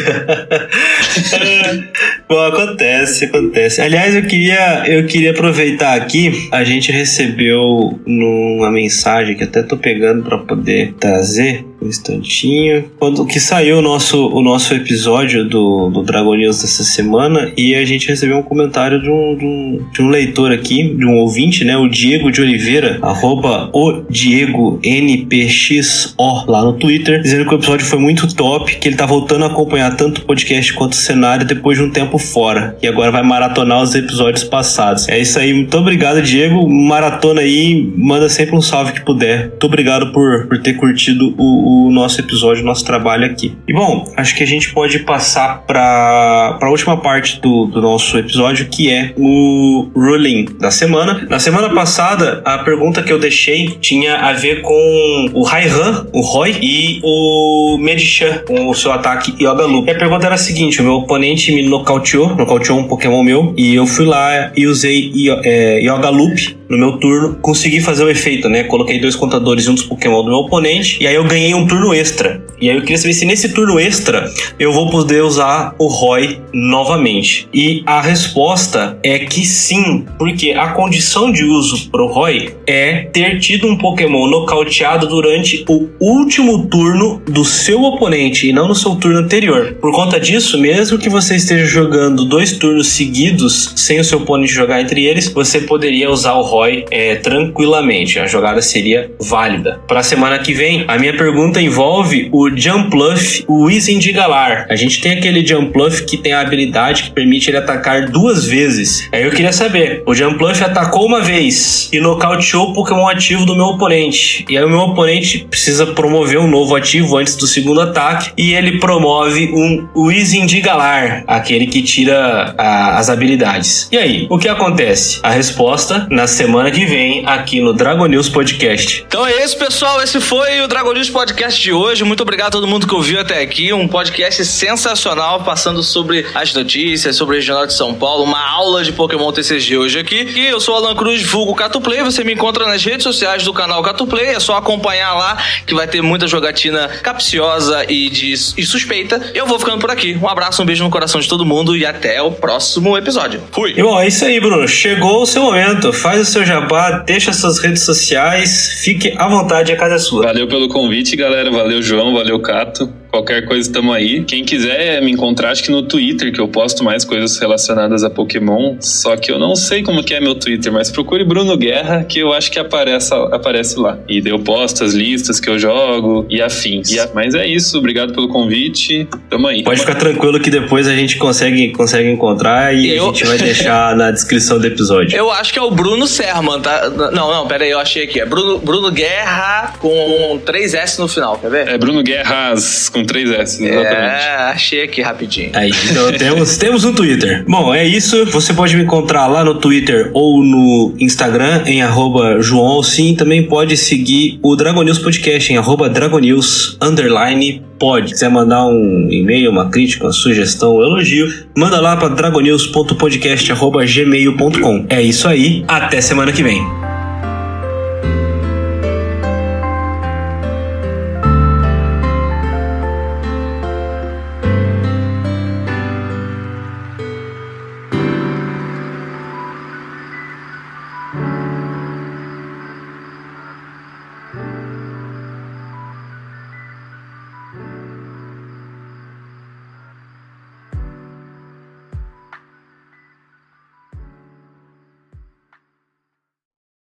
Bom, acontece, acontece. Aliás, eu queria, eu queria aproveitar aqui. A gente recebeu numa mensagem que até tô pegando pra poder trazer um instantinho. Quando que saiu o nosso, o nosso episódio do, do Dragon News dessa semana e a gente recebeu um comentário de um, de um, de um leitor aqui, de um ouvinte, né? O Diego de Oliveira, arroba o Diego NPXO lá no Twitter, dizendo que o episódio foi muito top, que ele tá voltando a acompanhar tanto o podcast quanto o cenário depois de um tempo fora. E agora vai maratonar os episódios passados. É isso aí, muito obrigado, Diego. Maratona aí, manda sempre um salve que puder. Muito obrigado por, por ter curtido o, o nosso episódio, o nosso trabalho aqui. E bom, acho que a gente pode passar para a última parte do, do nosso episódio, que é o ruling da semana. Na semana passada, a pergunta que eu deixei tinha a ver com o Raihan, o Roy e o Medichan, com o seu ataque Yoga Loop. E a pergunta era a seguinte: o meu oponente me nocauteou, nocauteou um Pokémon meu, e eu fui lá e usei é, Yoga Loop no meu turno, consegui fazer o efeito, né? Coloquei dois contadores e um Pokémon do meu oponente, e aí eu ganhei um turno extra. E aí eu queria saber se nesse turno extra eu vou poder usar o Roy novamente. E a resposta é que sim, porque a condição de uso pro Roy é ter tido um Pokémon nocauteado durante o último turno do seu oponente e não no seu turno anterior. Por conta disso, mesmo que você esteja jogando dois turnos seguidos sem o seu oponente jogar entre eles, você poderia usar o Roy é, tranquilamente. A jogada seria válida. Para a semana que vem, a minha pergunta envolve o Jumpluff, o Wizen de Galar. A gente tem aquele Jumpluff que tem a habilidade que permite ele atacar duas vezes. Aí eu queria saber, o Jumpluff atacou uma vez e nocauteou o Pokémon ativo do meu oponente. E aí o meu oponente precisa promover um novo ativo antes do segundo ataque e ele promove um Wizen de Galar, aquele que tira a, as habilidades. E aí, o que acontece? A resposta na semana que vem aqui no Dragon News Podcast. Então é isso, pessoal. Esse foi o Dragon News Podcast de hoje. Muito obrigado a todo mundo que ouviu até aqui. Um podcast sensacional, passando sobre as notícias, sobre o Regional de São Paulo. Uma aula de Pokémon TCG hoje aqui. E eu sou o Alan Cruz, vulgo Catuplay. Você me encontra nas redes sociais do canal Catuplay. É só acompanhar lá, que vai ter muita jogatina capciosa e, de, e suspeita. Eu vou ficando por aqui. Um abraço, um beijo no coração de todo mundo e até o próximo episódio. Fui! E bom, é isso aí, Bruno. Chegou o seu momento. Faz o seu jabá, deixa suas redes sociais. Fique à vontade, a casa é sua. Valeu pelo convite, galera. Valeu, João. Valeu, Cato. Qualquer coisa, tamo aí. Quem quiser me encontrar, acho que no Twitter, que eu posto mais coisas relacionadas a Pokémon. Só que eu não sei como que é meu Twitter, mas procure Bruno Guerra, que eu acho que aparece, aparece lá. E eu posto as listas que eu jogo e afins. E a... Mas é isso, obrigado pelo convite. Tamo aí. Pode ficar tranquilo que depois a gente consegue, consegue encontrar e Eu- a gente vai deixar na descrição do episódio. Eu acho que é o Bruno Serman, tá? Não, não, pera aí, eu achei aqui. É Bruno, Bruno Guerra com três S no final, quer ver? É Bruno Guerras com três S, exatamente. É, achei aqui rapidinho. Aí, então temos, temos um Twitter. Bom, é isso. Você pode me encontrar lá no Twitter ou no Instagram em arroba João Alcim. Também pode seguir o Dragon News Podcast em arroba Dragonews underline pod. quiser mandar um e-mail, uma crítica, uma sugestão, um elogio, manda lá para dragonews.podcast arroba gmail.com. É isso aí. Até semana que vem.